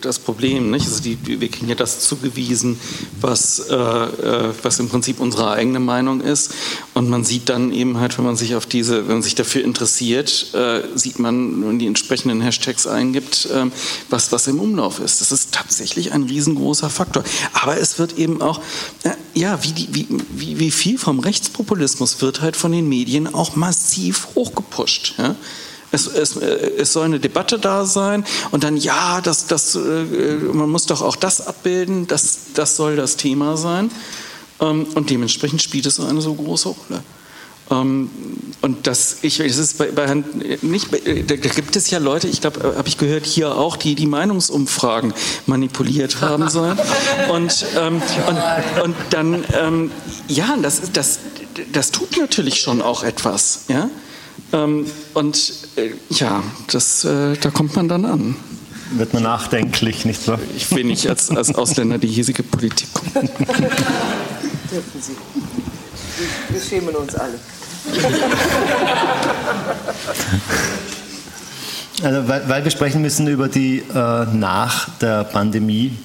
das Problem. Nicht? Also die, wir kriegen ja das zugewiesen, was, äh, äh, was im Prinzip unsere eigene Meinung ist. Und man sieht dann eben halt, wenn man sich auf diese, wenn man sich dafür interessiert, äh, sieht man, wenn die entsprechenden Hashtags eingibt, äh, was, was im Umlauf ist. Das ist tatsächlich ein riesengroßer Faktor. Aber es wird eben auch, äh, ja, wie, die, wie, wie, wie viel vom Rechtspopulismus wird halt von den Medien auch massiv hochgepusht. Ja? Es, es, es, soll eine Debatte da sein und dann, ja, das, das, äh, man muss doch auch das abbilden, das, das soll das Thema sein. Ähm, und dementsprechend spielt es eine so große Rolle. Ähm, und das, ich, es ist bei, bei nicht, da gibt es ja Leute, ich glaube, habe ich gehört, hier auch, die die Meinungsumfragen manipuliert haben sollen. Und, ähm, und, und dann, ähm, ja, das, das, das tut natürlich schon auch etwas. Ja? Ähm, und äh, ja, das, äh, da kommt man dann an. Wird man nachdenklich, nicht wahr? Ich will nicht als, als Ausländer die hiesige Politik kommen. Dürfen Sie. Wir schämen uns alle. Also, weil, weil, wir sprechen müssen über die äh, nach der Pandemie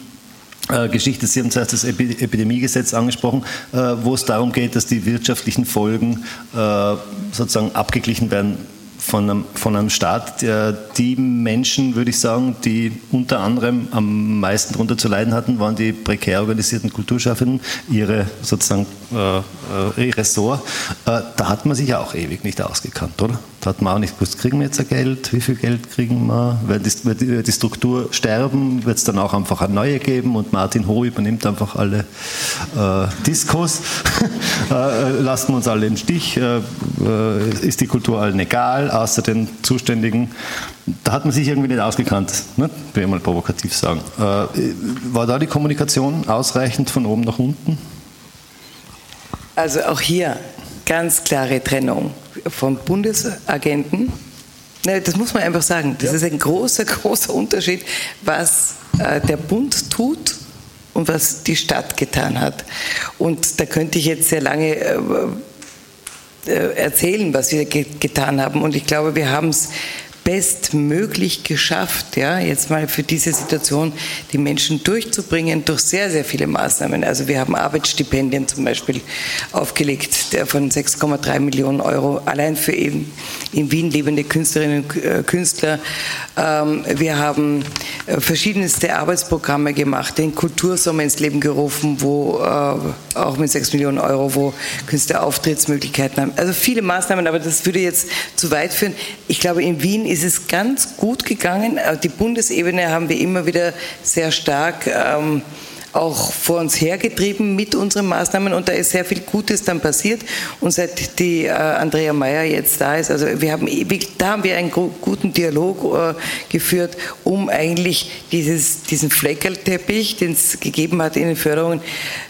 Geschichte. Sie haben zuerst das Epidemiegesetz angesprochen, äh, wo es darum geht, dass die wirtschaftlichen Folgen äh, sozusagen abgeglichen werden von einem, von einem Staat, der die Menschen, würde ich sagen, die unter anderem am meisten darunter zu leiden hatten, waren die prekär organisierten Kulturschaffenden, ihre sozusagen äh, äh, ihr Ressort. Äh, da hat man sich auch ewig nicht ausgekannt, oder? Da hat man auch nicht gewusst, kriegen wir jetzt ein Geld, wie viel Geld kriegen wir, wird die, wird die Struktur sterben, wird es dann auch einfach eine neue geben? Und Martin Ho übernimmt einfach alle äh, Diskos, äh, lassen wir uns alle im Stich, äh, ist die Kultur allen egal, außer den Zuständigen. Da hat man sich irgendwie nicht ausgekannt, ne? will ich mal provokativ sagen. Äh, war da die Kommunikation ausreichend von oben nach unten? Also auch hier ganz klare Trennung vom Bundesagenten. Das muss man einfach sagen. Das ja. ist ein großer, großer Unterschied, was äh, der Bund tut und was die Stadt getan hat. Und da könnte ich jetzt sehr lange äh, erzählen, was wir getan haben. Und ich glaube, wir haben es bestmöglich geschafft, ja, jetzt mal für diese Situation die Menschen durchzubringen durch sehr, sehr viele Maßnahmen. Also wir haben Arbeitsstipendien zum Beispiel aufgelegt, von 6,3 Millionen Euro allein für eben in Wien lebende Künstlerinnen und äh, Künstler. Ähm, wir haben äh, verschiedenste Arbeitsprogramme gemacht, den Kultursommer ins Leben gerufen, wo äh, auch mit 6 Millionen Euro, wo Künstler Auftrittsmöglichkeiten haben. Also viele Maßnahmen, aber das würde jetzt zu weit führen. Ich glaube, in Wien ist es ganz gut gegangen. Die Bundesebene haben wir immer wieder sehr stark ähm, auch vor uns hergetrieben mit unseren Maßnahmen und da ist sehr viel Gutes dann passiert und seit die äh, Andrea Mayer jetzt da ist, also wir haben da haben wir einen guten Dialog äh, geführt, um eigentlich dieses, diesen Fleckerlteppich, den es gegeben hat in den Förderungen,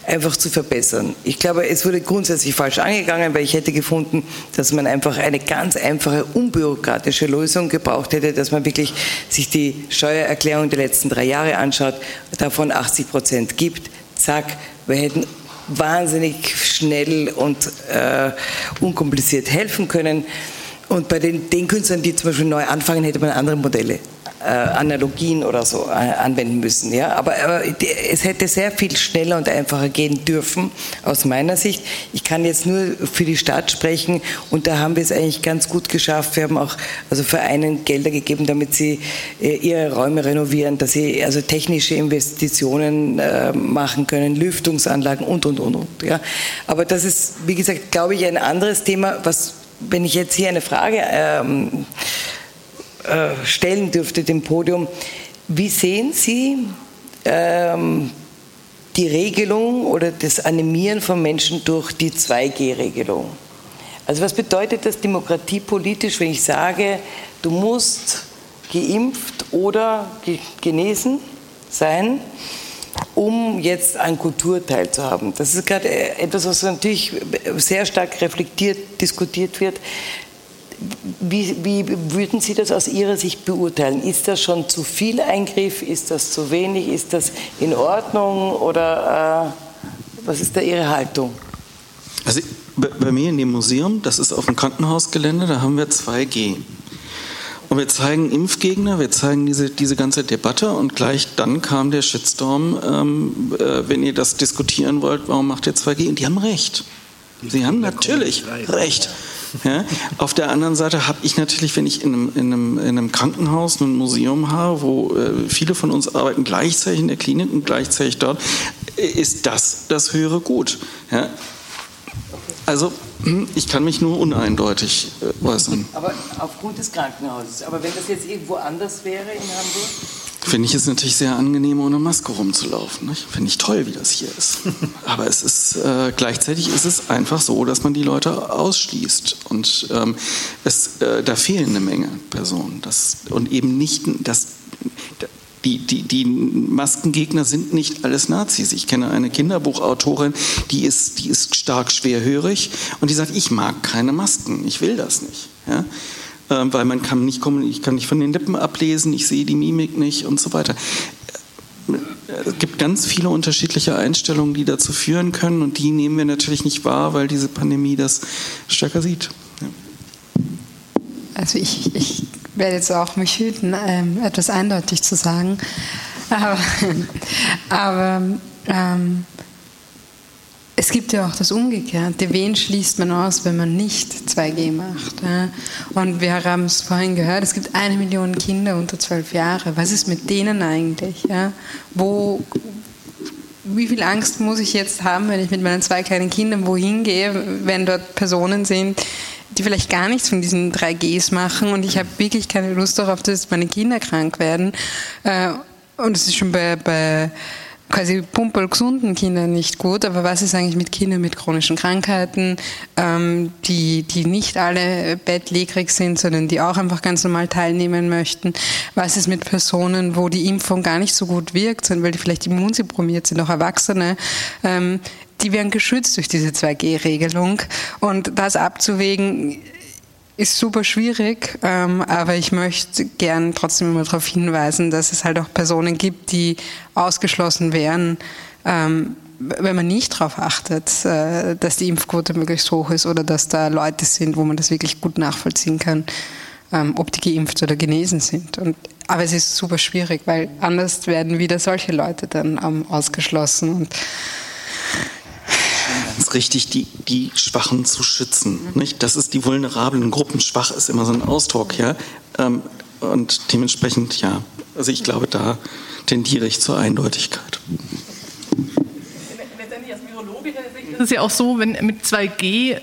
einfach zu verbessern. Ich glaube, es wurde grundsätzlich falsch angegangen, weil ich hätte gefunden, dass man einfach eine ganz einfache, unbürokratische Lösung gebraucht hätte, dass man wirklich sich die Steuererklärung der letzten drei Jahre anschaut, davon 80 Prozent gibt, zack, wir hätten wahnsinnig schnell und äh, unkompliziert helfen können. Und bei den, den Künstlern, die zum Beispiel neu anfangen, hätte man andere Modelle äh, Analogien oder so äh, anwenden müssen. Ja? Aber, aber es hätte sehr viel schneller und einfacher gehen dürfen, aus meiner Sicht. Ich kann jetzt nur für die Stadt sprechen und da haben wir es eigentlich ganz gut geschafft. Wir haben auch also Vereinen Gelder gegeben, damit sie äh, ihre Räume renovieren, dass sie also technische Investitionen äh, machen können, Lüftungsanlagen und, und, und, und. Ja? Aber das ist, wie gesagt, glaube ich, ein anderes Thema, was, wenn ich jetzt hier eine Frage ähm, äh, stellen dürfte, dem Podium. Wie sehen Sie ähm, die Regelung oder das Animieren von Menschen durch die 2G-Regelung? Also was bedeutet das demokratiepolitisch, wenn ich sage, du musst geimpft oder genesen sein, um jetzt an Kultur teilzuhaben? Das ist gerade etwas, was natürlich sehr stark reflektiert, diskutiert wird wie, wie, würden Sie das aus Ihrer Sicht beurteilen? Ist das schon zu viel Eingriff? Ist das zu wenig? Ist das in Ordnung? Oder äh, was ist da Ihre Haltung? Also bei mir in dem Museum, das ist auf dem Krankenhausgelände, da haben wir 2G. Und wir zeigen Impfgegner, wir zeigen diese, diese ganze Debatte und gleich dann kam der Shitstorm, ähm, äh, wenn ihr das diskutieren wollt, warum macht ihr 2G? Und die haben recht. Sie haben natürlich recht. Ja? Auf der anderen Seite habe ich natürlich, wenn ich in einem, in, einem, in einem, Krankenhaus ein Museum habe, wo äh, viele von uns arbeiten gleichzeitig in der Klinik und gleichzeitig dort, äh, ist das das höhere Gut. Ja? Also ich kann mich nur uneindeutig äh, äußern. Aber aufgrund des Krankenhauses. Aber wenn das jetzt irgendwo anders wäre in Hamburg? Finde ich es natürlich sehr angenehm, ohne Maske rumzulaufen. Finde ich toll, wie das hier ist. Aber es ist äh, gleichzeitig ist es einfach so, dass man die Leute ausschließt. Und ähm, es, äh, da fehlen eine Menge Personen. Das, und eben nicht, das, die, die, die Maskengegner sind nicht alles Nazis. Ich kenne eine Kinderbuchautorin, die ist, die ist stark schwerhörig und die sagt, ich mag keine Masken, ich will das nicht. Ja? Ähm, weil man kann nicht kommen, ich kann nicht von den Lippen ablesen, ich sehe die Mimik nicht und so weiter. Es gibt ganz viele unterschiedliche Einstellungen, die dazu führen können und die nehmen wir natürlich nicht wahr, weil diese Pandemie das stärker sieht. Ja. Also ich, ich werde jetzt auch mich hüten, ähm, etwas eindeutig zu sagen. Aber, aber ähm, es gibt ja auch das Umgekehrte. Wen schließt man aus, wenn man nicht 2G macht? Und wir haben es vorhin gehört, es gibt eine Million Kinder unter zwölf Jahre. Was ist mit denen eigentlich? Wo, wie viel Angst muss ich jetzt haben, wenn ich mit meinen zwei kleinen Kindern wohin gehe, wenn dort Personen sind, die vielleicht gar nichts von diesen 3Gs machen und ich habe wirklich keine Lust darauf, dass meine Kinder krank werden. Äh, und es ist schon bei, bei quasi pumpergesunden Kindern nicht gut, aber was ist eigentlich mit Kindern mit chronischen Krankheiten, ähm, die, die nicht alle bettlägerig sind, sondern die auch einfach ganz normal teilnehmen möchten? Was ist mit Personen, wo die Impfung gar nicht so gut wirkt, sondern weil die vielleicht immunsupprimiert sind, auch Erwachsene? Ähm, die werden geschützt durch diese 2G-Regelung. Und das abzuwägen, ist super schwierig, ähm, aber ich möchte gern trotzdem immer darauf hinweisen, dass es halt auch Personen gibt, die ausgeschlossen wären, ähm, wenn man nicht darauf achtet, äh, dass die Impfquote möglichst hoch ist oder dass da Leute sind, wo man das wirklich gut nachvollziehen kann, ähm, ob die geimpft oder genesen sind. Und, aber es ist super schwierig, weil anders werden wieder solche Leute dann ähm, ausgeschlossen und ganz richtig, die, die Schwachen zu schützen. Nicht? Das ist die vulnerablen Gruppen. Schwach ist immer so ein Ausdruck. Ja? Ähm, und dementsprechend, ja, also ich glaube, da tendiere ich zur Eindeutigkeit. Letztendlich als virologischer Sicht ist es ja auch so, wenn mit 2G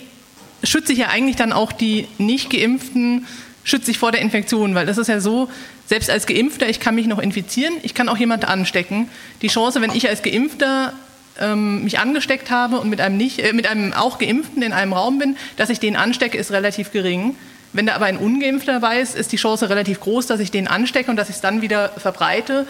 schütze ich ja eigentlich dann auch die nicht geimpften, schütze ich vor der Infektion, weil das ist ja so, selbst als Geimpfter, ich kann mich noch infizieren, ich kann auch jemand anstecken. Die Chance, wenn ich als Geimpfter ähm, mich angesteckt habe und mit einem, nicht, äh, mit einem auch Geimpften in einem Raum bin, dass ich den anstecke, ist relativ gering. Wenn da aber ein Ungeimpfter ist, ist die Chance relativ groß, dass ich den anstecke und dass ich es dann wieder verbreite.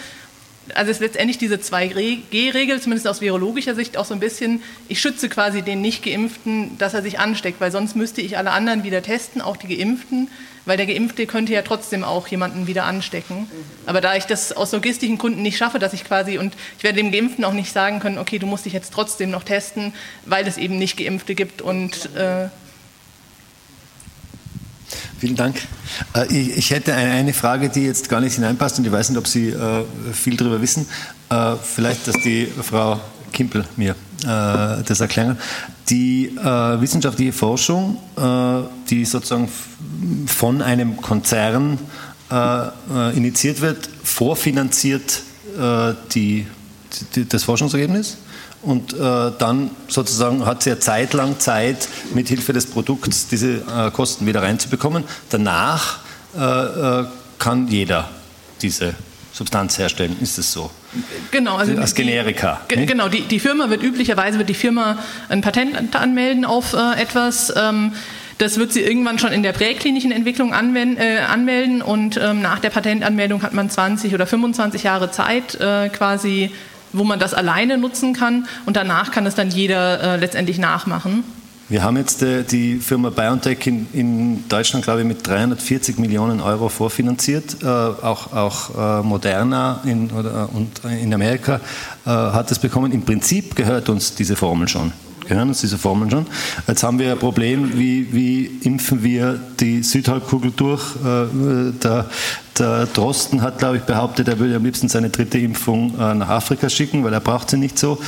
Also ist letztendlich diese 2G-Regel, zumindest aus virologischer Sicht, auch so ein bisschen, ich schütze quasi den Nicht-Geimpften, dass er sich ansteckt, weil sonst müsste ich alle anderen wieder testen, auch die Geimpften weil der Geimpfte könnte ja trotzdem auch jemanden wieder anstecken. Aber da ich das aus logistischen Gründen nicht schaffe, dass ich quasi, und ich werde dem Geimpften auch nicht sagen können, okay, du musst dich jetzt trotzdem noch testen, weil es eben nicht Geimpfte gibt und äh Vielen Dank. Äh, ich hätte eine Frage, die jetzt gar nicht hineinpasst und ich weiß nicht, ob Sie äh, viel darüber wissen. Äh, vielleicht, dass die Frau Kimpel mir das erklären. Die wissenschaftliche Forschung, die sozusagen von einem Konzern initiiert wird, vorfinanziert die, das Forschungsergebnis und äh, dann sozusagen hat sie ja zeitlang Zeit, mit Hilfe des Produkts diese äh, Kosten wieder reinzubekommen. Danach äh, kann jeder diese Substanz herstellen. Ist es so? Genau, also als Generika. Die, genau, die, die Firma wird üblicherweise wird die Firma ein Patent anmelden auf etwas. Ähm, das wird sie irgendwann schon in der präklinischen Entwicklung anwenden, äh, anmelden und ähm, nach der Patentanmeldung hat man 20 oder 25 Jahre Zeit äh, quasi, wo man das alleine nutzen kann und danach kann es dann jeder äh, letztendlich nachmachen. Wir haben jetzt äh, die Firma BioNTech in, in, Deutschland, glaube ich, mit 340 Millionen Euro vorfinanziert. Äh, auch auch äh, Moderna in, oder, und in Amerika äh, hat es bekommen. Im Prinzip gehört uns diese Formel schon. Gehören uns diese Formeln schon. Jetzt haben wir ein Problem, wie, wie impfen wir die Südhalbkugel durch? Äh, der, Drosten hat, glaube ich, behauptet, er würde am liebsten seine dritte Impfung äh, nach Afrika schicken, weil er braucht sie nicht so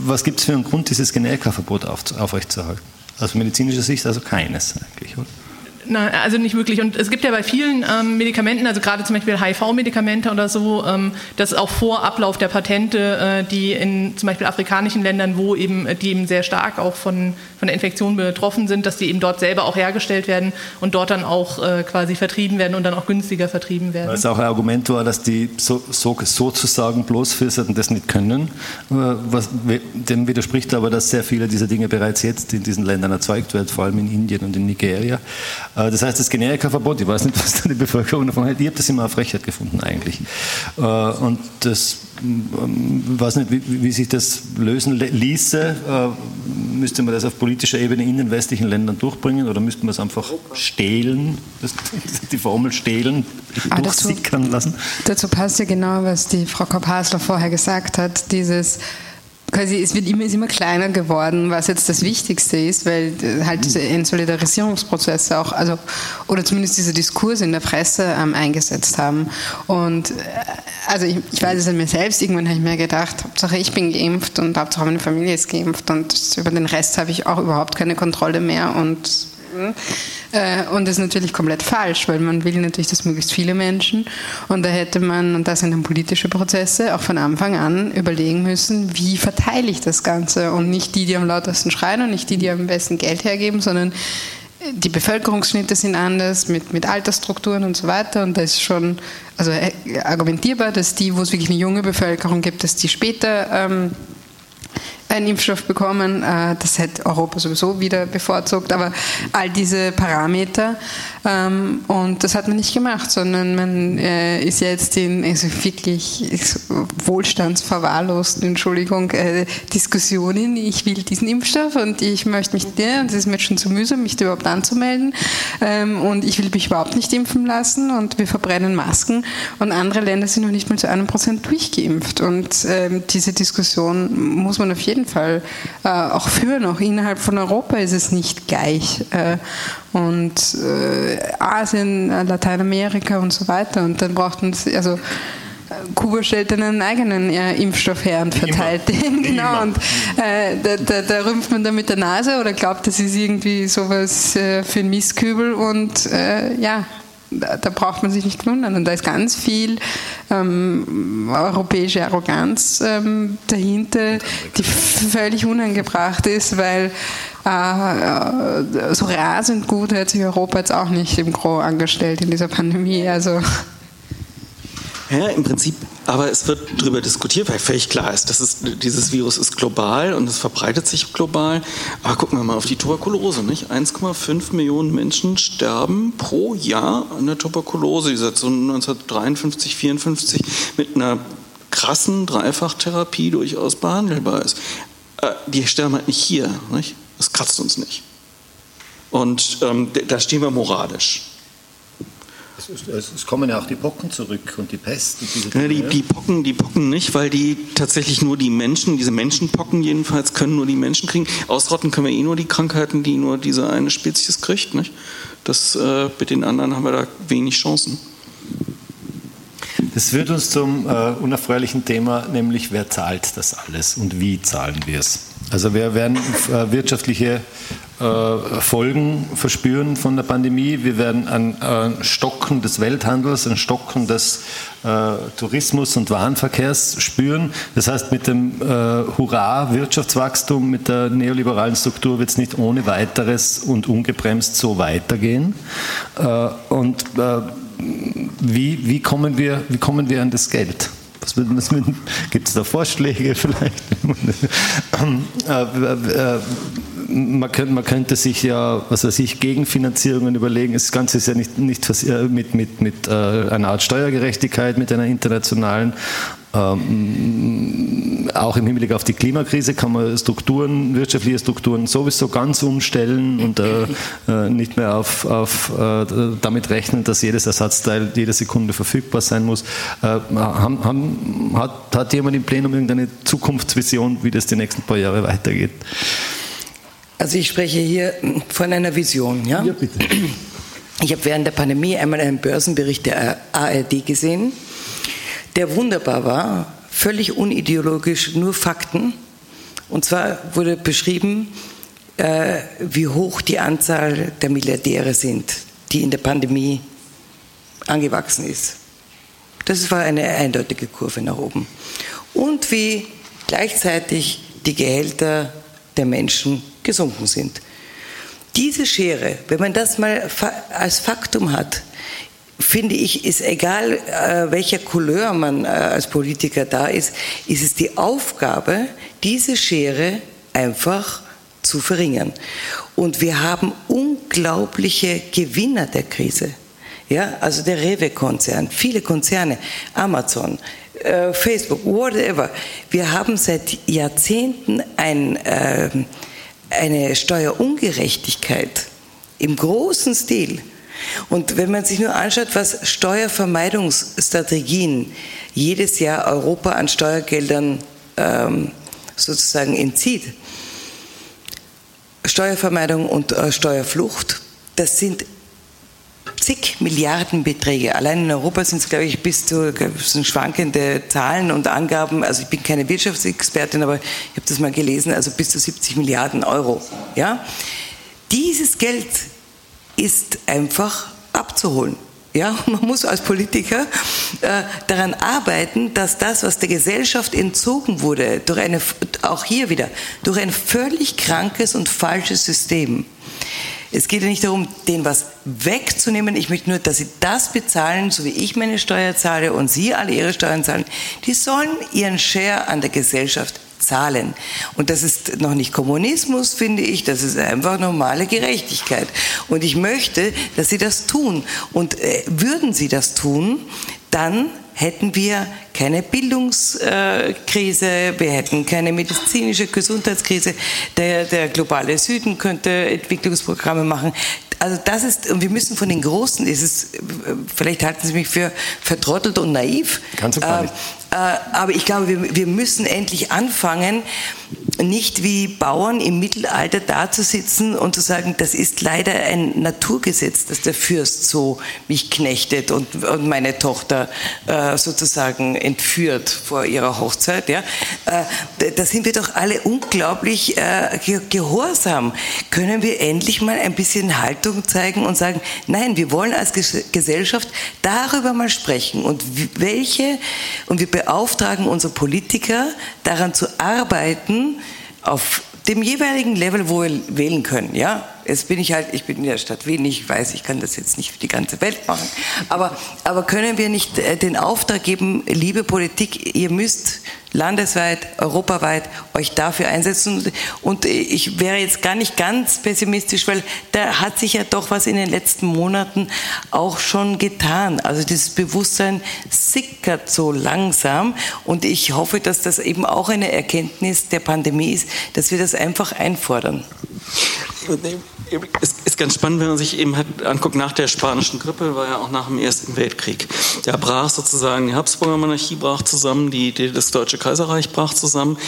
was gibt es für einen Grund, dieses Generikaverbot auf, aufrechtzuerhalten? Aus medizinischer Sicht also keines eigentlich, oder? Nein, also nicht wirklich. Und es gibt ja bei vielen ähm, Medikamenten, also gerade zum Beispiel HIV-Medikamente oder so, ähm, dass auch vor Ablauf der Patente, äh, die in zum Beispiel afrikanischen Ländern, wo eben äh, die eben sehr stark auch von, von der Infektion betroffen sind, dass die eben dort selber auch hergestellt werden und dort dann auch äh, quasi vertrieben werden und dann auch günstiger vertrieben werden. Weil es auch ein Argument war, dass die so, so, sozusagen bloßflüsterten das nicht können. Äh, was, dem widerspricht aber, dass sehr viele dieser Dinge bereits jetzt in diesen Ländern erzeugt werden, vor allem in Indien und in Nigeria. Äh, das heißt, das Generikaverbot, ich weiß nicht, was da die Bevölkerung davon hält, ich habe das immer auf Frechheit gefunden eigentlich. Äh, und das, ich ähm, weiß nicht, wie, wie sich das lösen ließe. Äh, müsste man das auf politischer Ebene in den westlichen Ländern durchbringen oder müsste man es einfach stehlen, die Formel stehlen, ah, durchsickern lassen? Dazu passt ja genau, was die Frau Kopp-Hasler vorher gesagt hat, dieses quasi, es wird immer, ist immer kleiner geworden, was jetzt das Wichtigste ist, weil äh, halt diese Entsolidarisierungsprozesse auch, also, oder zumindest diese Diskurse in der Presse ähm, eingesetzt haben. Und, äh, also ich, ich weiß es an mir selbst, irgendwann habe ich mir gedacht, Hauptsache ich bin geimpft und Hauptsache meine Familie ist geimpft und über den Rest habe ich auch überhaupt keine Kontrolle mehr und und das ist natürlich komplett falsch, weil man will natürlich, dass möglichst viele Menschen. Und da hätte man, und das sind dann politische Prozesse, auch von Anfang an überlegen müssen, wie verteile ich das Ganze? Und nicht die, die am lautesten schreien und nicht die, die am besten Geld hergeben, sondern die Bevölkerungsschnitte sind anders, mit, mit Altersstrukturen und so weiter. Und da ist schon also äh, argumentierbar, dass die, wo es wirklich eine junge Bevölkerung gibt, dass die später ähm, einen Impfstoff bekommen. Äh, das hätte Europa sowieso wieder bevorzugt. Aber all diese Parameter ähm, und das hat man nicht gemacht, sondern man äh, ist jetzt in also wirklich wohlstandsverwahrlosten, Entschuldigung, äh, Diskussionen. Ich will diesen Impfstoff und ich möchte mich der, und es ist mir schon zu mühsam, mich da überhaupt anzumelden. Ähm, und ich will mich überhaupt nicht impfen lassen und wir verbrennen Masken. Und andere Länder sind noch nicht mal zu einem Prozent durchgeimpft. Und ähm, diese Diskussion muss man auf jeden Fall äh, auch führen. Auch innerhalb von Europa ist es nicht gleich. Äh, und äh, Asien, Lateinamerika und so weiter. Und dann braucht man, also Kuba stellt einen eigenen äh, Impfstoff her und verteilt den. genau. Und äh, da, da, da, rümpft man dann mit der Nase oder glaubt, das ist irgendwie sowas äh, für ein Mistkübel und äh, ja. Da, braucht man sich nicht wundern. Und da ist ganz viel ähm, europäische Arroganz ähm, dahinter, die völlig unangebracht ist, weil äh, so rasend gut hat sich Europa jetzt auch nicht im Gro angestellt in dieser Pandemie. Also ja, im Prinzip, aber es wird darüber diskutiert, weil völlig klar ist, dass es, dieses Virus ist global und es verbreitet sich global. Aber gucken wir mal auf die Tuberkulose, nicht? 1,5 Millionen Menschen sterben pro Jahr an der Tuberkulose, die seit so 1953, 54 mit einer krassen Dreifachtherapie durchaus behandelbar ist. Äh, die sterben halt nicht hier, nicht? Das kratzt uns nicht. Und ähm, da stehen wir moralisch. Es, es, kommen ja auch die Pocken zurück und die Pest. Und ja, die, die, Pocken, die Pocken nicht, weil die tatsächlich nur die Menschen, diese Menschenpocken jedenfalls, können nur die Menschen kriegen. Ausrotten können wir eh nur die Krankheiten, die nur diese eine Spezies kriegt. Nicht? Das, äh, mit den anderen haben wir da wenig Chancen. Das führt uns zum äh, unerfreulichen Thema, nämlich wer zahlt das alles und wie zahlen wir es? Also wir werden äh, wirtschaftliche äh, Folgen verspüren von der Pandemie. Wir werden ein, ein Stocken des Welthandels, ein Stocken des äh, Tourismus und Warenverkehrs spüren. Das heißt, mit dem äh, Hurra-Wirtschaftswachstum, mit der neoliberalen Struktur wird es nicht ohne weiteres und ungebremst so weitergehen. Äh, und äh, wie, wie, kommen wir, wie kommen wir an das Geld? Gibt es da Vorschläge vielleicht? Äh, äh, man, könnte, man könnte sich ja, was weiß ich, Gegenfinanzierungen überlegen. Das Ganze ist ja nicht, nicht mit, mit, mit einer Art Steuergerechtigkeit, mit einer internationalen Ähm, auch im Hinblick auf die Klimakrise kann man Strukturen, wirtschaftliche Strukturen sowieso ganz umstellen und äh, äh, nicht mehr auf, auf, äh, damit rechnen, dass jedes Ersatzteil jede Sekunde verfügbar sein muss. Äh, haben, haben, hat, hat jemand im Plenum irgendeine Zukunftsvision, wie das die nächsten paar Jahre weitergeht? Also ich spreche hier von einer Vision. Ja, ja bitte. Ich habe während der Pandemie einmal einen Börsenbericht der ARD gesehen, der wunderbar war, völlig unideologisch, nur Fakten. Und zwar wurde beschrieben, äh, wie hoch die Anzahl der Milliardäre sind, die in der Pandemie angewachsen ist. Das war eine eindeutige Kurve nach oben. Und wie gleichzeitig die Gehälter der Menschen gesunken sind. Diese Schere, wenn man das mal als Faktum hat, finde ich, ist egal, äh, welcher Couleur man äh, als Politiker da ist, ist es die Aufgabe, diese Schere einfach zu verringern. Und wir haben unglaubliche Gewinner der Krise. Ja, also der Rewe-Konzern, viele Konzerne, Amazon, äh, Facebook, whatever. Wir haben seit Jahrzehnten ein, äh, eine Steuerungerechtigkeit im großen Stil. Und wenn man sich nur anschaut, was Steuervermeidungsstrategien jedes Jahr Europa an Steuergeldern ähm, sozusagen entzieht, Steuervermeidung und äh, Steuerflucht, das sind zig Milliarden Beträge. Allein in Europa sind es, glaube ich, bis zu sind schwankende Zahlen und Angaben. Also ich bin keine Wirtschaftsexpertin, aber ich habe das mal gelesen, also bis zu 70 Milliarden Euro. Ja? Dieses Geld ist einfach abzuholen. Ja, man muss als Politiker äh, daran arbeiten, dass das, was der Gesellschaft entzogen wurde, durch eine, auch hier wieder, durch ein völlig krankes und falsches System, es geht ja nicht darum, denen was wegzunehmen. Ich möchte nur, dass sie das bezahlen, so wie ich meine Steuer zahle und Sie alle Ihre Steuern zahlen. Die sollen ihren Share an der Gesellschaft zahlen. Und das ist noch nicht Kommunismus, finde ich, das ist einfach normale Gerechtigkeit. Und ich möchte, dass Sie das tun. Und äh, würden Sie das tun, dann hätten wir keine Bildungskrise, wir hätten keine medizinische Gesundheitskrise, der, der globale Süden könnte Entwicklungsprogramme machen. Also das ist, und wir müssen von den Großen, ist es, vielleicht halten Sie mich für vertrottelt und naiv. Ganz und gar nicht. Äh, aber ich glaube, wir, müssen endlich anfangen, nicht wie Bauern im Mittelalter dazusitzen und zu sagen, das ist leider ein Naturgesetz, dass der Fürst so mich knechtet und, meine Tochter äh, sozusagen entführt vor ihrer Hochzeit. Äh, da sind wir doch alle unglaublich gehorsam. Können wir endlich mal ein bisschen Haltung zeigen und sagen, nein, wir wollen als Gesellschaft darüber mal sprechen und welche, und wir beauftragen unsere Politiker daran zu arbeiten, auf dem jeweiligen Level, wo wir wählen können, ja. Jetzt bin ich halt, ich bin in der Stadt Wien, ich weiß, ich kann das jetzt nicht für die ganze Welt machen. Aber, aber können wir nicht äh, den Auftrag geben, liebe Politik, ihr müsst landesweit, europaweit euch dafür einsetzen. Und ich wäre jetzt gar nicht ganz pessimistisch, weil da hat sich ja doch was in den letzten Monaten auch schon getan. Also dieses Bewusstsein sickert so langsam und ich hoffe, dass das eben auch eine Erkenntnis der Pandemie ist, dass wir das einfach einfordern. Es ist ganz spannend, wenn man sich eben anguckt, nach der spanischen Grippe war ja auch nach dem Ersten Weltkrieg. Da brach sozusagen die Habsburger Monarchie brach zusammen, die, die, das Deutsche Kaiserreich brach zusammen.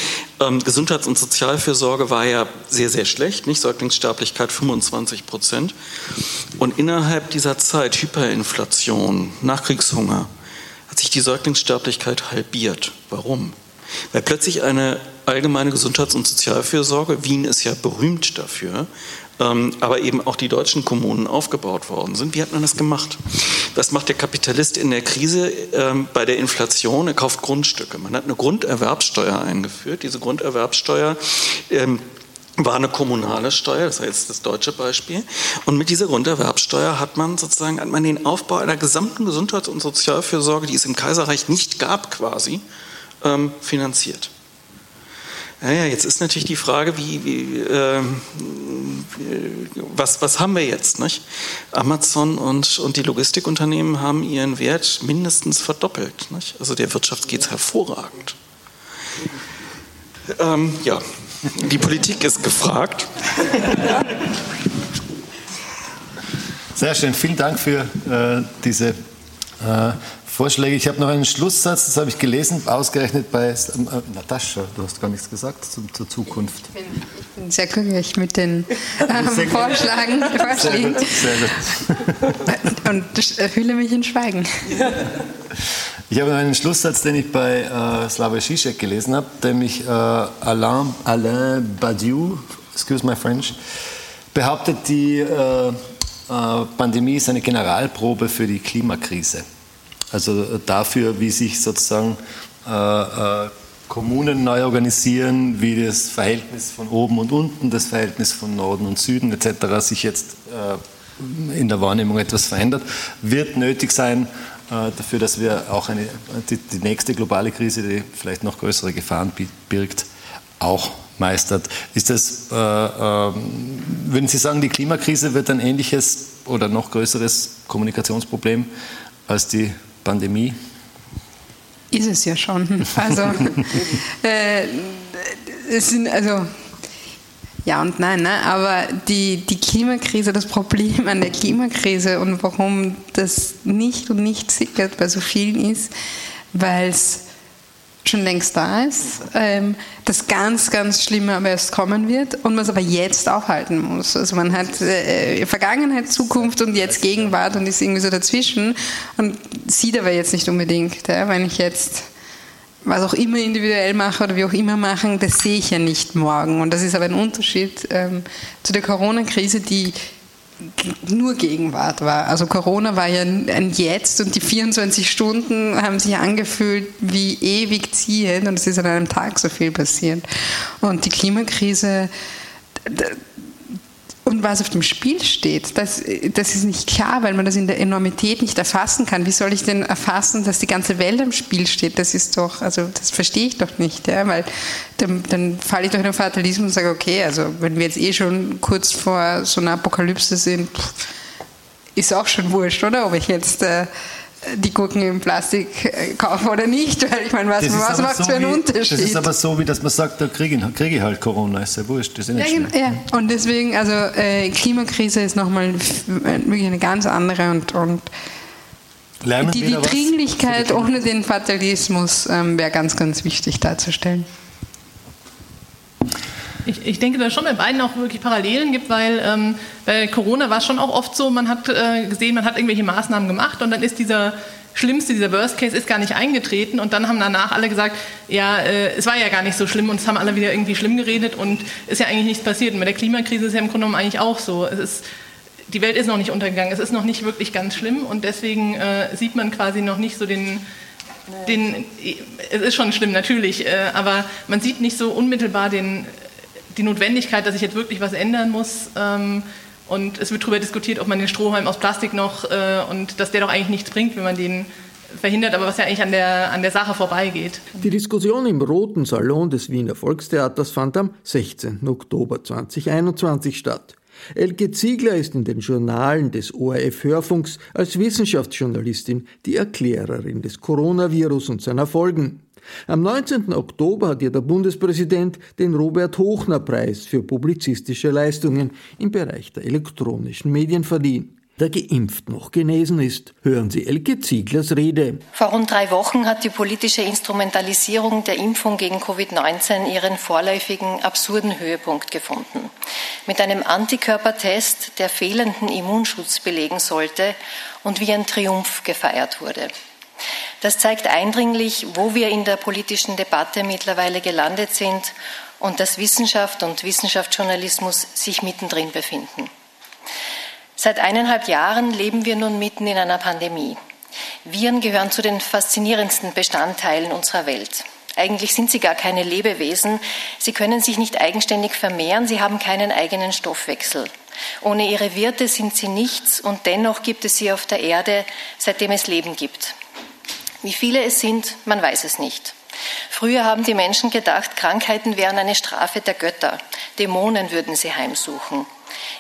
Ähm, Gesundheits- und Sozialfürsorge war ja sehr, sehr schlecht, nicht? Säuglingssterblichkeit 25 Prozent. Und innerhalb dieser Zeit Hyperinflation, Nachkriegshunger, hat sich die Säuglingssterblichkeit halbiert. Warum? Weil plötzlich eine allgemeine Gesundheits- und Sozialfürsorge, Wien ist ja berühmt dafür, ähm, aber eben auch die deutschen Kommunen aufgebaut worden sind. Wie hat man das gemacht? Was macht der Kapitalist in der Krise ähm, bei der Inflation? Er kauft Grundstücke. Man hat eine Grunderwerbssteuer eingeführt. Diese Grunderwerbssteuer ähm, war eine kommunale Steuer, das ist jetzt das deutsche Beispiel. Und mit dieser Grunderwerbssteuer hat man sozusagen hat man den Aufbau einer gesamten Gesundheits- und Sozialfürsorge, die es im Kaiserreich nicht gab, quasi ähm, finanziert. Ja, ja, jetzt ist natürlich die Frage, wie, wie äh, was, was haben wir jetzt? Nicht? Amazon und, und die Logistikunternehmen haben ihren Wert mindestens verdoppelt. Nicht? Also der Wirtschaft geht es hervorragend. Ähm, ja, die Politik ist gefragt. Sehr schön, vielen Dank für äh, diese äh, Vorschläge. Ich habe noch einen Schlusssatz, das habe ich gelesen, ausgerechnet bei äh, Natascha. Du hast gar nichts gesagt zum, zur Zukunft. Ich bin, ich bin sehr glücklich mit den ähm, Vorschlägen. Sehr gut, sehr gut. Und hülle mich in Schweigen. Ich habe noch einen Schlusssatz, den ich bei äh, Slavoj Žižek gelesen habe, nämlich äh, Alain, Alain Badiou, excuse my French, behauptet, die äh, äh Pandemie ist eine Generalprobe für die Klimakrise. Also äh, dafür, wie sich sozusagen äh, äh, Kommunen neu organisieren, wie das Verhältnis von oben und unten, das Verhältnis von Norden und Süden etc. sich jetzt äh, in der Wahrnehmung etwas verändert, wird nötig sein äh, dafür, dass wir auch eine, die, die, nächste globale Krise, die vielleicht noch größere Gefahren birgt, auch meistert. Ist das, äh, würden Sie sagen, die Klimakrise wird ein ähnliches oder noch größeres Kommunikationsproblem als die Pandemie? Ist es ja schon. Also, äh, es sind, also ja und nein, ne? aber die, die Klimakrise, das Problem an der Klimakrise und warum das nicht und nicht sickert bei so vielen ist, weil es schon längst da ist, ähm, das ganz, ganz Schlimme aber erst kommen wird und man es aber jetzt aufhalten muss. Also man hat äh, Vergangenheit, Zukunft und jetzt Gegenwart und ist irgendwie so dazwischen und sieht aber jetzt nicht unbedingt, ja, wenn ich jetzt was auch immer individuell mache oder wie auch immer machen, das sehe ich ja nicht morgen. Und das ist aber ein Unterschied ähm, zu der Corona-Krise, die nur Gegenwart war. Also Corona war ja ein Jetzt und die 24 Stunden haben sich angefühlt wie ewig ziehend und es ist an einem Tag so viel passiert. Und die Klimakrise, und was auf dem Spiel steht, das, das ist nicht klar, weil man das in der Enormität nicht erfassen kann. Wie soll ich denn erfassen, dass die ganze Welt am Spiel steht? Das ist doch, also das verstehe ich doch nicht, ja, weil dann, dann falle ich doch in den Fatalismus und sage, okay, also wenn wir jetzt eh schon kurz vor so einer Apokalypse sind, ist auch schon wurscht, oder? Ob ich jetzt äh, die Gurken im Plastik äh, kaufen oder nicht, weil ich meine, was, was macht so für einen wie, Unterschied? Das ist aber so, wie dass man sagt, da kriege ich, krieg ich halt Corona, ist ja wurscht, das ist ja, nicht ja, ja, und deswegen, also äh, Klimakrise ist nochmal wirklich eine ganz andere und, und die, die Dringlichkeit ohne den Fatalismus ähm, wäre ganz, ganz wichtig darzustellen. Ich, ich, denke, dass es schon bei beiden auch wirklich Parallelen gibt, weil ähm, bei Corona war es schon auch oft so, man hat äh, gesehen, man hat irgendwelche Maßnahmen gemacht und dann ist dieser Schlimmste, dieser Worst Case ist gar nicht eingetreten und dann haben danach alle gesagt, ja, äh, es war ja gar nicht so schlimm und es haben alle wieder irgendwie schlimm geredet und ist ja eigentlich nichts passiert. Und bei der Klimakrise ist es ja im Grunde genommen eigentlich auch so. Es ist, die Welt ist noch nicht untergegangen, es ist noch nicht wirklich ganz schlimm und deswegen äh, sieht man quasi noch nicht so den, den, es ist schon schlimm natürlich, äh, aber man sieht nicht so unmittelbar den, die Notwendigkeit, dass ich jetzt wirklich was ändern muss. Ähm, und es wird darüber diskutiert, ob man den Strohhalm aus Plastik noch äh, und dass der doch eigentlich nichts bringt, wenn man den verhindert, aber was ja eigentlich an der, an der Sache vorbeigeht. Die Diskussion im Roten Salon des Wiener Volkstheaters fand am 16. Oktober 2021 statt. Elke Ziegler ist in den Journalen des ORF Hörfunks als Wissenschaftsjournalistin die Erklärerin des Coronavirus und seiner Folgen. Am 19. Oktober hat ihr der Bundespräsident den Robert Hochner Preis für publizistische Leistungen im Bereich der elektronischen Medien verliehen. Der geimpft noch genesen ist. Hören Sie Elke Zieglers Rede. Vor rund drei Wochen hat die politische Instrumentalisierung der Impfung gegen Covid-19 ihren vorläufigen absurden Höhepunkt gefunden. Mit einem Antikörpertest, der fehlenden Immunschutz belegen sollte und wie ein Triumph gefeiert wurde. Das zeigt eindringlich, wo wir in der politischen Debatte mittlerweile gelandet sind und dass Wissenschaft und Wissenschaftsjournalismus sich mittendrin befinden. Seit eineinhalb Jahren leben wir nun mitten in einer Pandemie. Viren gehören zu den faszinierendsten Bestandteilen unserer Welt. Eigentlich sind sie gar keine Lebewesen. Sie können sich nicht eigenständig vermehren. Sie haben keinen eigenen Stoffwechsel. Ohne ihre Wirte sind sie nichts und dennoch gibt es sie auf der Erde, seitdem es Leben gibt. Wie viele es sind, man weiß es nicht. Früher haben die Menschen gedacht, Krankheiten wären eine Strafe der Götter. Dämonen würden sie heimsuchen.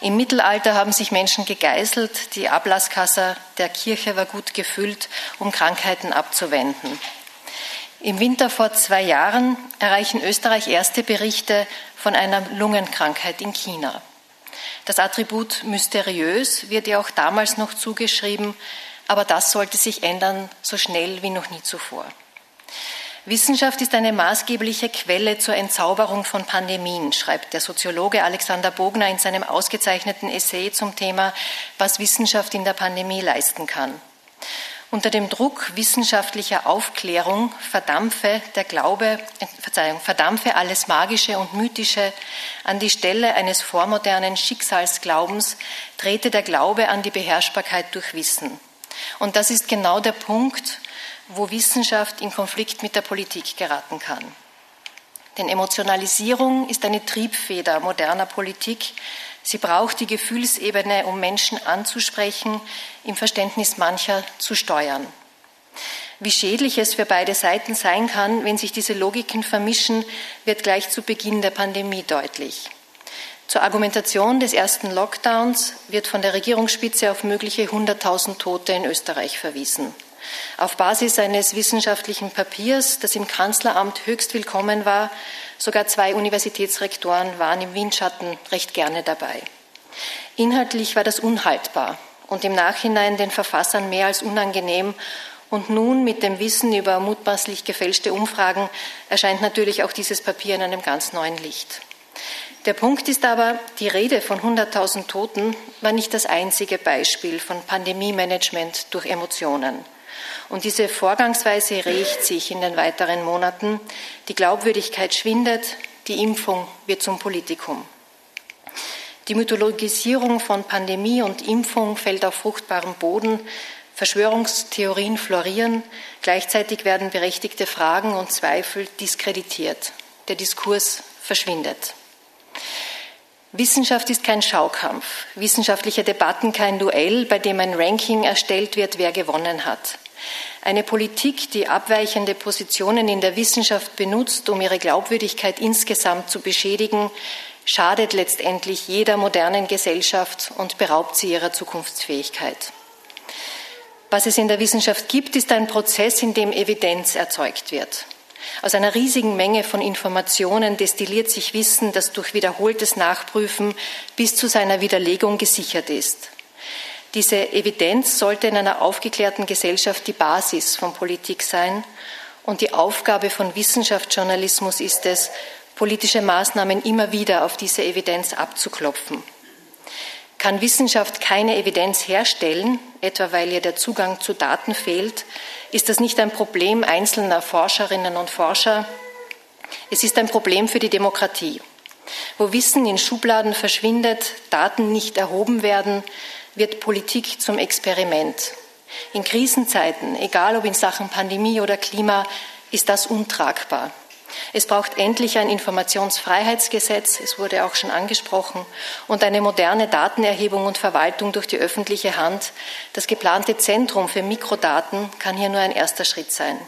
Im Mittelalter haben sich Menschen gegeißelt, die Ablasskasse der Kirche war gut gefüllt, um Krankheiten abzuwenden. Im Winter vor zwei Jahren erreichen Österreich erste Berichte von einer Lungenkrankheit in China. Das Attribut mysteriös wird ihr auch damals noch zugeschrieben, aber das sollte sich ändern, so schnell wie noch nie zuvor. Wissenschaft ist eine maßgebliche Quelle zur Entzauberung von Pandemien, schreibt der Soziologe Alexander Bogner in seinem ausgezeichneten Essay zum Thema, was Wissenschaft in der Pandemie leisten kann. Unter dem Druck wissenschaftlicher Aufklärung verdampfe der Glaube, äh, Verzeihung, verdampfe alles Magische und Mythische an die Stelle eines vormodernen Schicksalsglaubens, trete der Glaube an die Beherrschbarkeit durch Wissen. Und das ist genau der Punkt, wo Wissenschaft in Konflikt mit der Politik geraten kann. Denn Emotionalisierung ist eine Triebfeder moderner Politik. Sie braucht die Gefühlsebene, um Menschen anzusprechen, im Verständnis mancher zu steuern. Wie schädlich es für beide Seiten sein kann, wenn sich diese Logiken vermischen, wird gleich zu Beginn der Pandemie deutlich. Zur Argumentation des ersten Lockdowns wird von der Regierungsspitze auf mögliche 100.000 Tote in Österreich verwiesen. Auf Basis eines wissenschaftlichen Papiers, das im Kanzleramt höchst willkommen war, sogar zwei Universitätsrektoren waren im Windschatten recht gerne dabei. Inhaltlich war das unhaltbar und im Nachhinein den Verfassern mehr als unangenehm. Und nun mit dem Wissen über mutmaßlich gefälschte Umfragen erscheint natürlich auch dieses Papier in einem ganz neuen Licht. Der Punkt ist aber, die Rede von 100.000 Toten war nicht das einzige Beispiel von Pandemie-Management durch Emotionen. Und diese Vorgangsweise rächt sich in den weiteren Monaten. Die Glaubwürdigkeit schwindet, die Impfung wird zum Politikum. Die Mythologisierung von Pandemie und Impfung fällt auf fruchtbaren Boden. Verschwörungstheorien florieren. Gleichzeitig werden berechtigte Fragen und Zweifel diskreditiert. Der Diskurs verschwindet. Wissenschaft ist kein Schaukampf, wissenschaftliche Debatten kein Duell, bei dem ein Ranking erstellt wird, wer gewonnen hat. Eine Politik, die abweichende Positionen in der Wissenschaft benutzt, um ihre Glaubwürdigkeit insgesamt zu beschädigen, schadet letztendlich jeder modernen Gesellschaft und beraubt sie ihrer Zukunftsfähigkeit. Was es in der Wissenschaft gibt, ist ein Prozess, in dem Evidenz erzeugt wird. Aus einer riesigen Menge von Informationen destilliert sich Wissen, das durch wiederholtes Nachprüfen bis zu seiner Widerlegung gesichert ist. Diese Evidenz sollte in einer aufgeklärten Gesellschaft die Basis von Politik sein. Und die Aufgabe von Wissenschaftsjournalismus ist es, politische Maßnahmen immer wieder auf diese Evidenz abzuklopfen. Kann Wissenschaft keine Evidenz herstellen, etwa weil ihr der Zugang zu Daten fehlt, ist das nicht ein Problem einzelner Forscherinnen und Forscher. Es ist ein Problem für die Demokratie. Wo Wissen in Schubladen verschwindet, Daten nicht erhoben werden, wird Politik zum Experiment. In Krisenzeiten, egal ob in Sachen Pandemie oder Klima, ist das untragbar. Es braucht endlich ein Informationsfreiheitsgesetz, es wurde auch schon angesprochen, und eine moderne Datenerhebung und Verwaltung durch die öffentliche Hand. Das geplante Zentrum für Mikrodaten kann hier nur ein erster Schritt sein.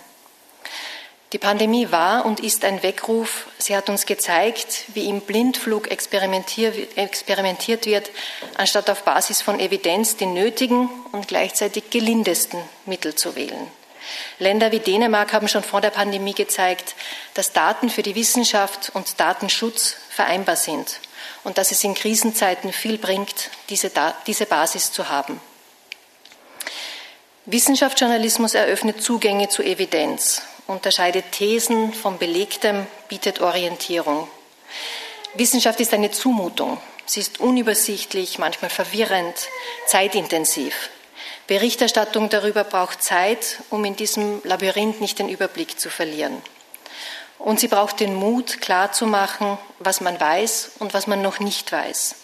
Die Pandemie war und ist ein Weckruf. Sie hat uns gezeigt, wie im Blindflug experimentiert wird, anstatt auf Basis von Evidenz die nötigen und gleichzeitig gelindesten Mittel zu wählen. Länder wie Dänemark haben schon vor der Pandemie gezeigt, dass Daten für die Wissenschaft und Datenschutz vereinbar sind und dass es in Krisenzeiten viel bringt, diese, diese Basis zu haben. Wissenschaftsjournalismus eröffnet Zugänge zu Evidenz unterscheidet Thesen vom Belegtem, bietet Orientierung. Wissenschaft ist eine Zumutung. Sie ist unübersichtlich, manchmal verwirrend, zeitintensiv. Berichterstattung darüber braucht Zeit, um in diesem Labyrinth nicht den Überblick zu verlieren. Und sie braucht den Mut, klarzumachen, was man weiß und was man noch nicht weiß.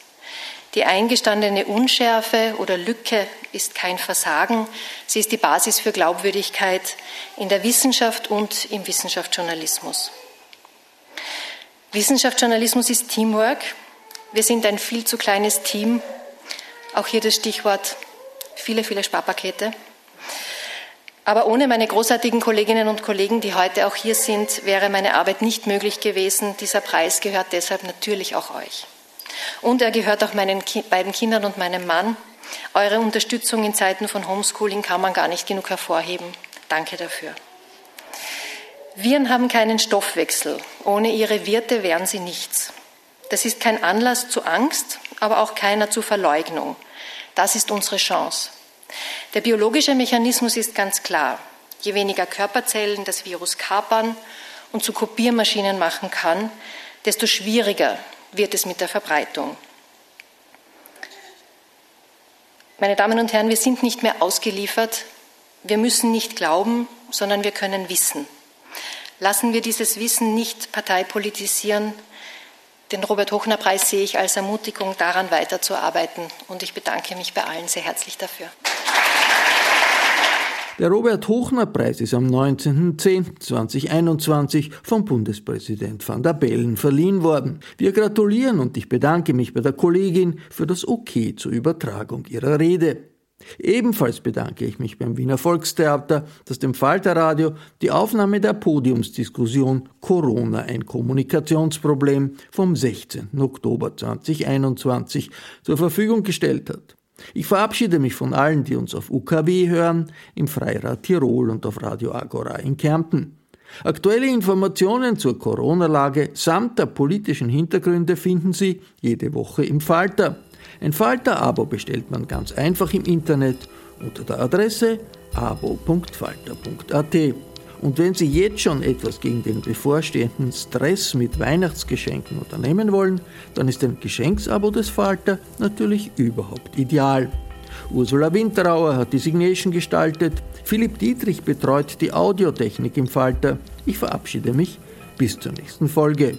Die eingestandene Unschärfe oder Lücke ist kein Versagen, sie ist die Basis für Glaubwürdigkeit in der Wissenschaft und im Wissenschaftsjournalismus. Wissenschaftsjournalismus ist Teamwork. Wir sind ein viel zu kleines Team. Auch hier das Stichwort viele, viele Sparpakete. Aber ohne meine großartigen Kolleginnen und Kollegen, die heute auch hier sind, wäre meine Arbeit nicht möglich gewesen. Dieser Preis gehört deshalb natürlich auch euch. Und er gehört auch meinen beiden Kindern und meinem Mann. Eure Unterstützung in Zeiten von Homeschooling kann man gar nicht genug hervorheben. Danke dafür. Viren haben keinen Stoffwechsel. Ohne ihre Wirte wären sie nichts. Das ist kein Anlass zu Angst, aber auch keiner zu Verleugnung. Das ist unsere Chance. Der biologische Mechanismus ist ganz klar. Je weniger Körperzellen das Virus kapern und zu Kopiermaschinen machen kann, desto schwieriger wird es mit der Verbreitung. Meine Damen und Herren, wir sind nicht mehr ausgeliefert. Wir müssen nicht glauben, sondern wir können wissen. Lassen wir dieses Wissen nicht parteipolitisieren. Den Robert-Hochner-Preis sehe ich als Ermutigung, daran weiterzuarbeiten. Und ich bedanke mich bei allen sehr herzlich dafür. Der Robert-Hochner-Preis ist am 19.10.2021 vom Bundespräsident van der Bellen verliehen worden. Wir gratulieren und ich bedanke mich bei der Kollegin für das Okay zur Übertragung ihrer Rede. Ebenfalls bedanke ich mich beim Wiener Volkstheater, das dem Falterradio die Aufnahme der Podiumsdiskussion Corona ein Kommunikationsproblem vom 16. Oktober 2021 zur Verfügung gestellt hat. Ich verabschiede mich von allen, die uns auf UKW hören, im Freirad Tirol und auf Radio Agora in Kärnten. Aktuelle Informationen zur Corona-Lage samt der politischen Hintergründe finden Sie jede Woche im Falter. Ein Falter-Abo bestellt man ganz einfach im Internet unter der Adresse abo.falter.at. Und wenn Sie jetzt schon etwas gegen den bevorstehenden Stress mit Weihnachtsgeschenken unternehmen wollen, dann ist ein Geschenksabo des Falter natürlich überhaupt ideal. Ursula Winterauer hat die Signation gestaltet, Philipp Dietrich betreut die Audiotechnik im Falter. Ich verabschiede mich bis zur nächsten Folge.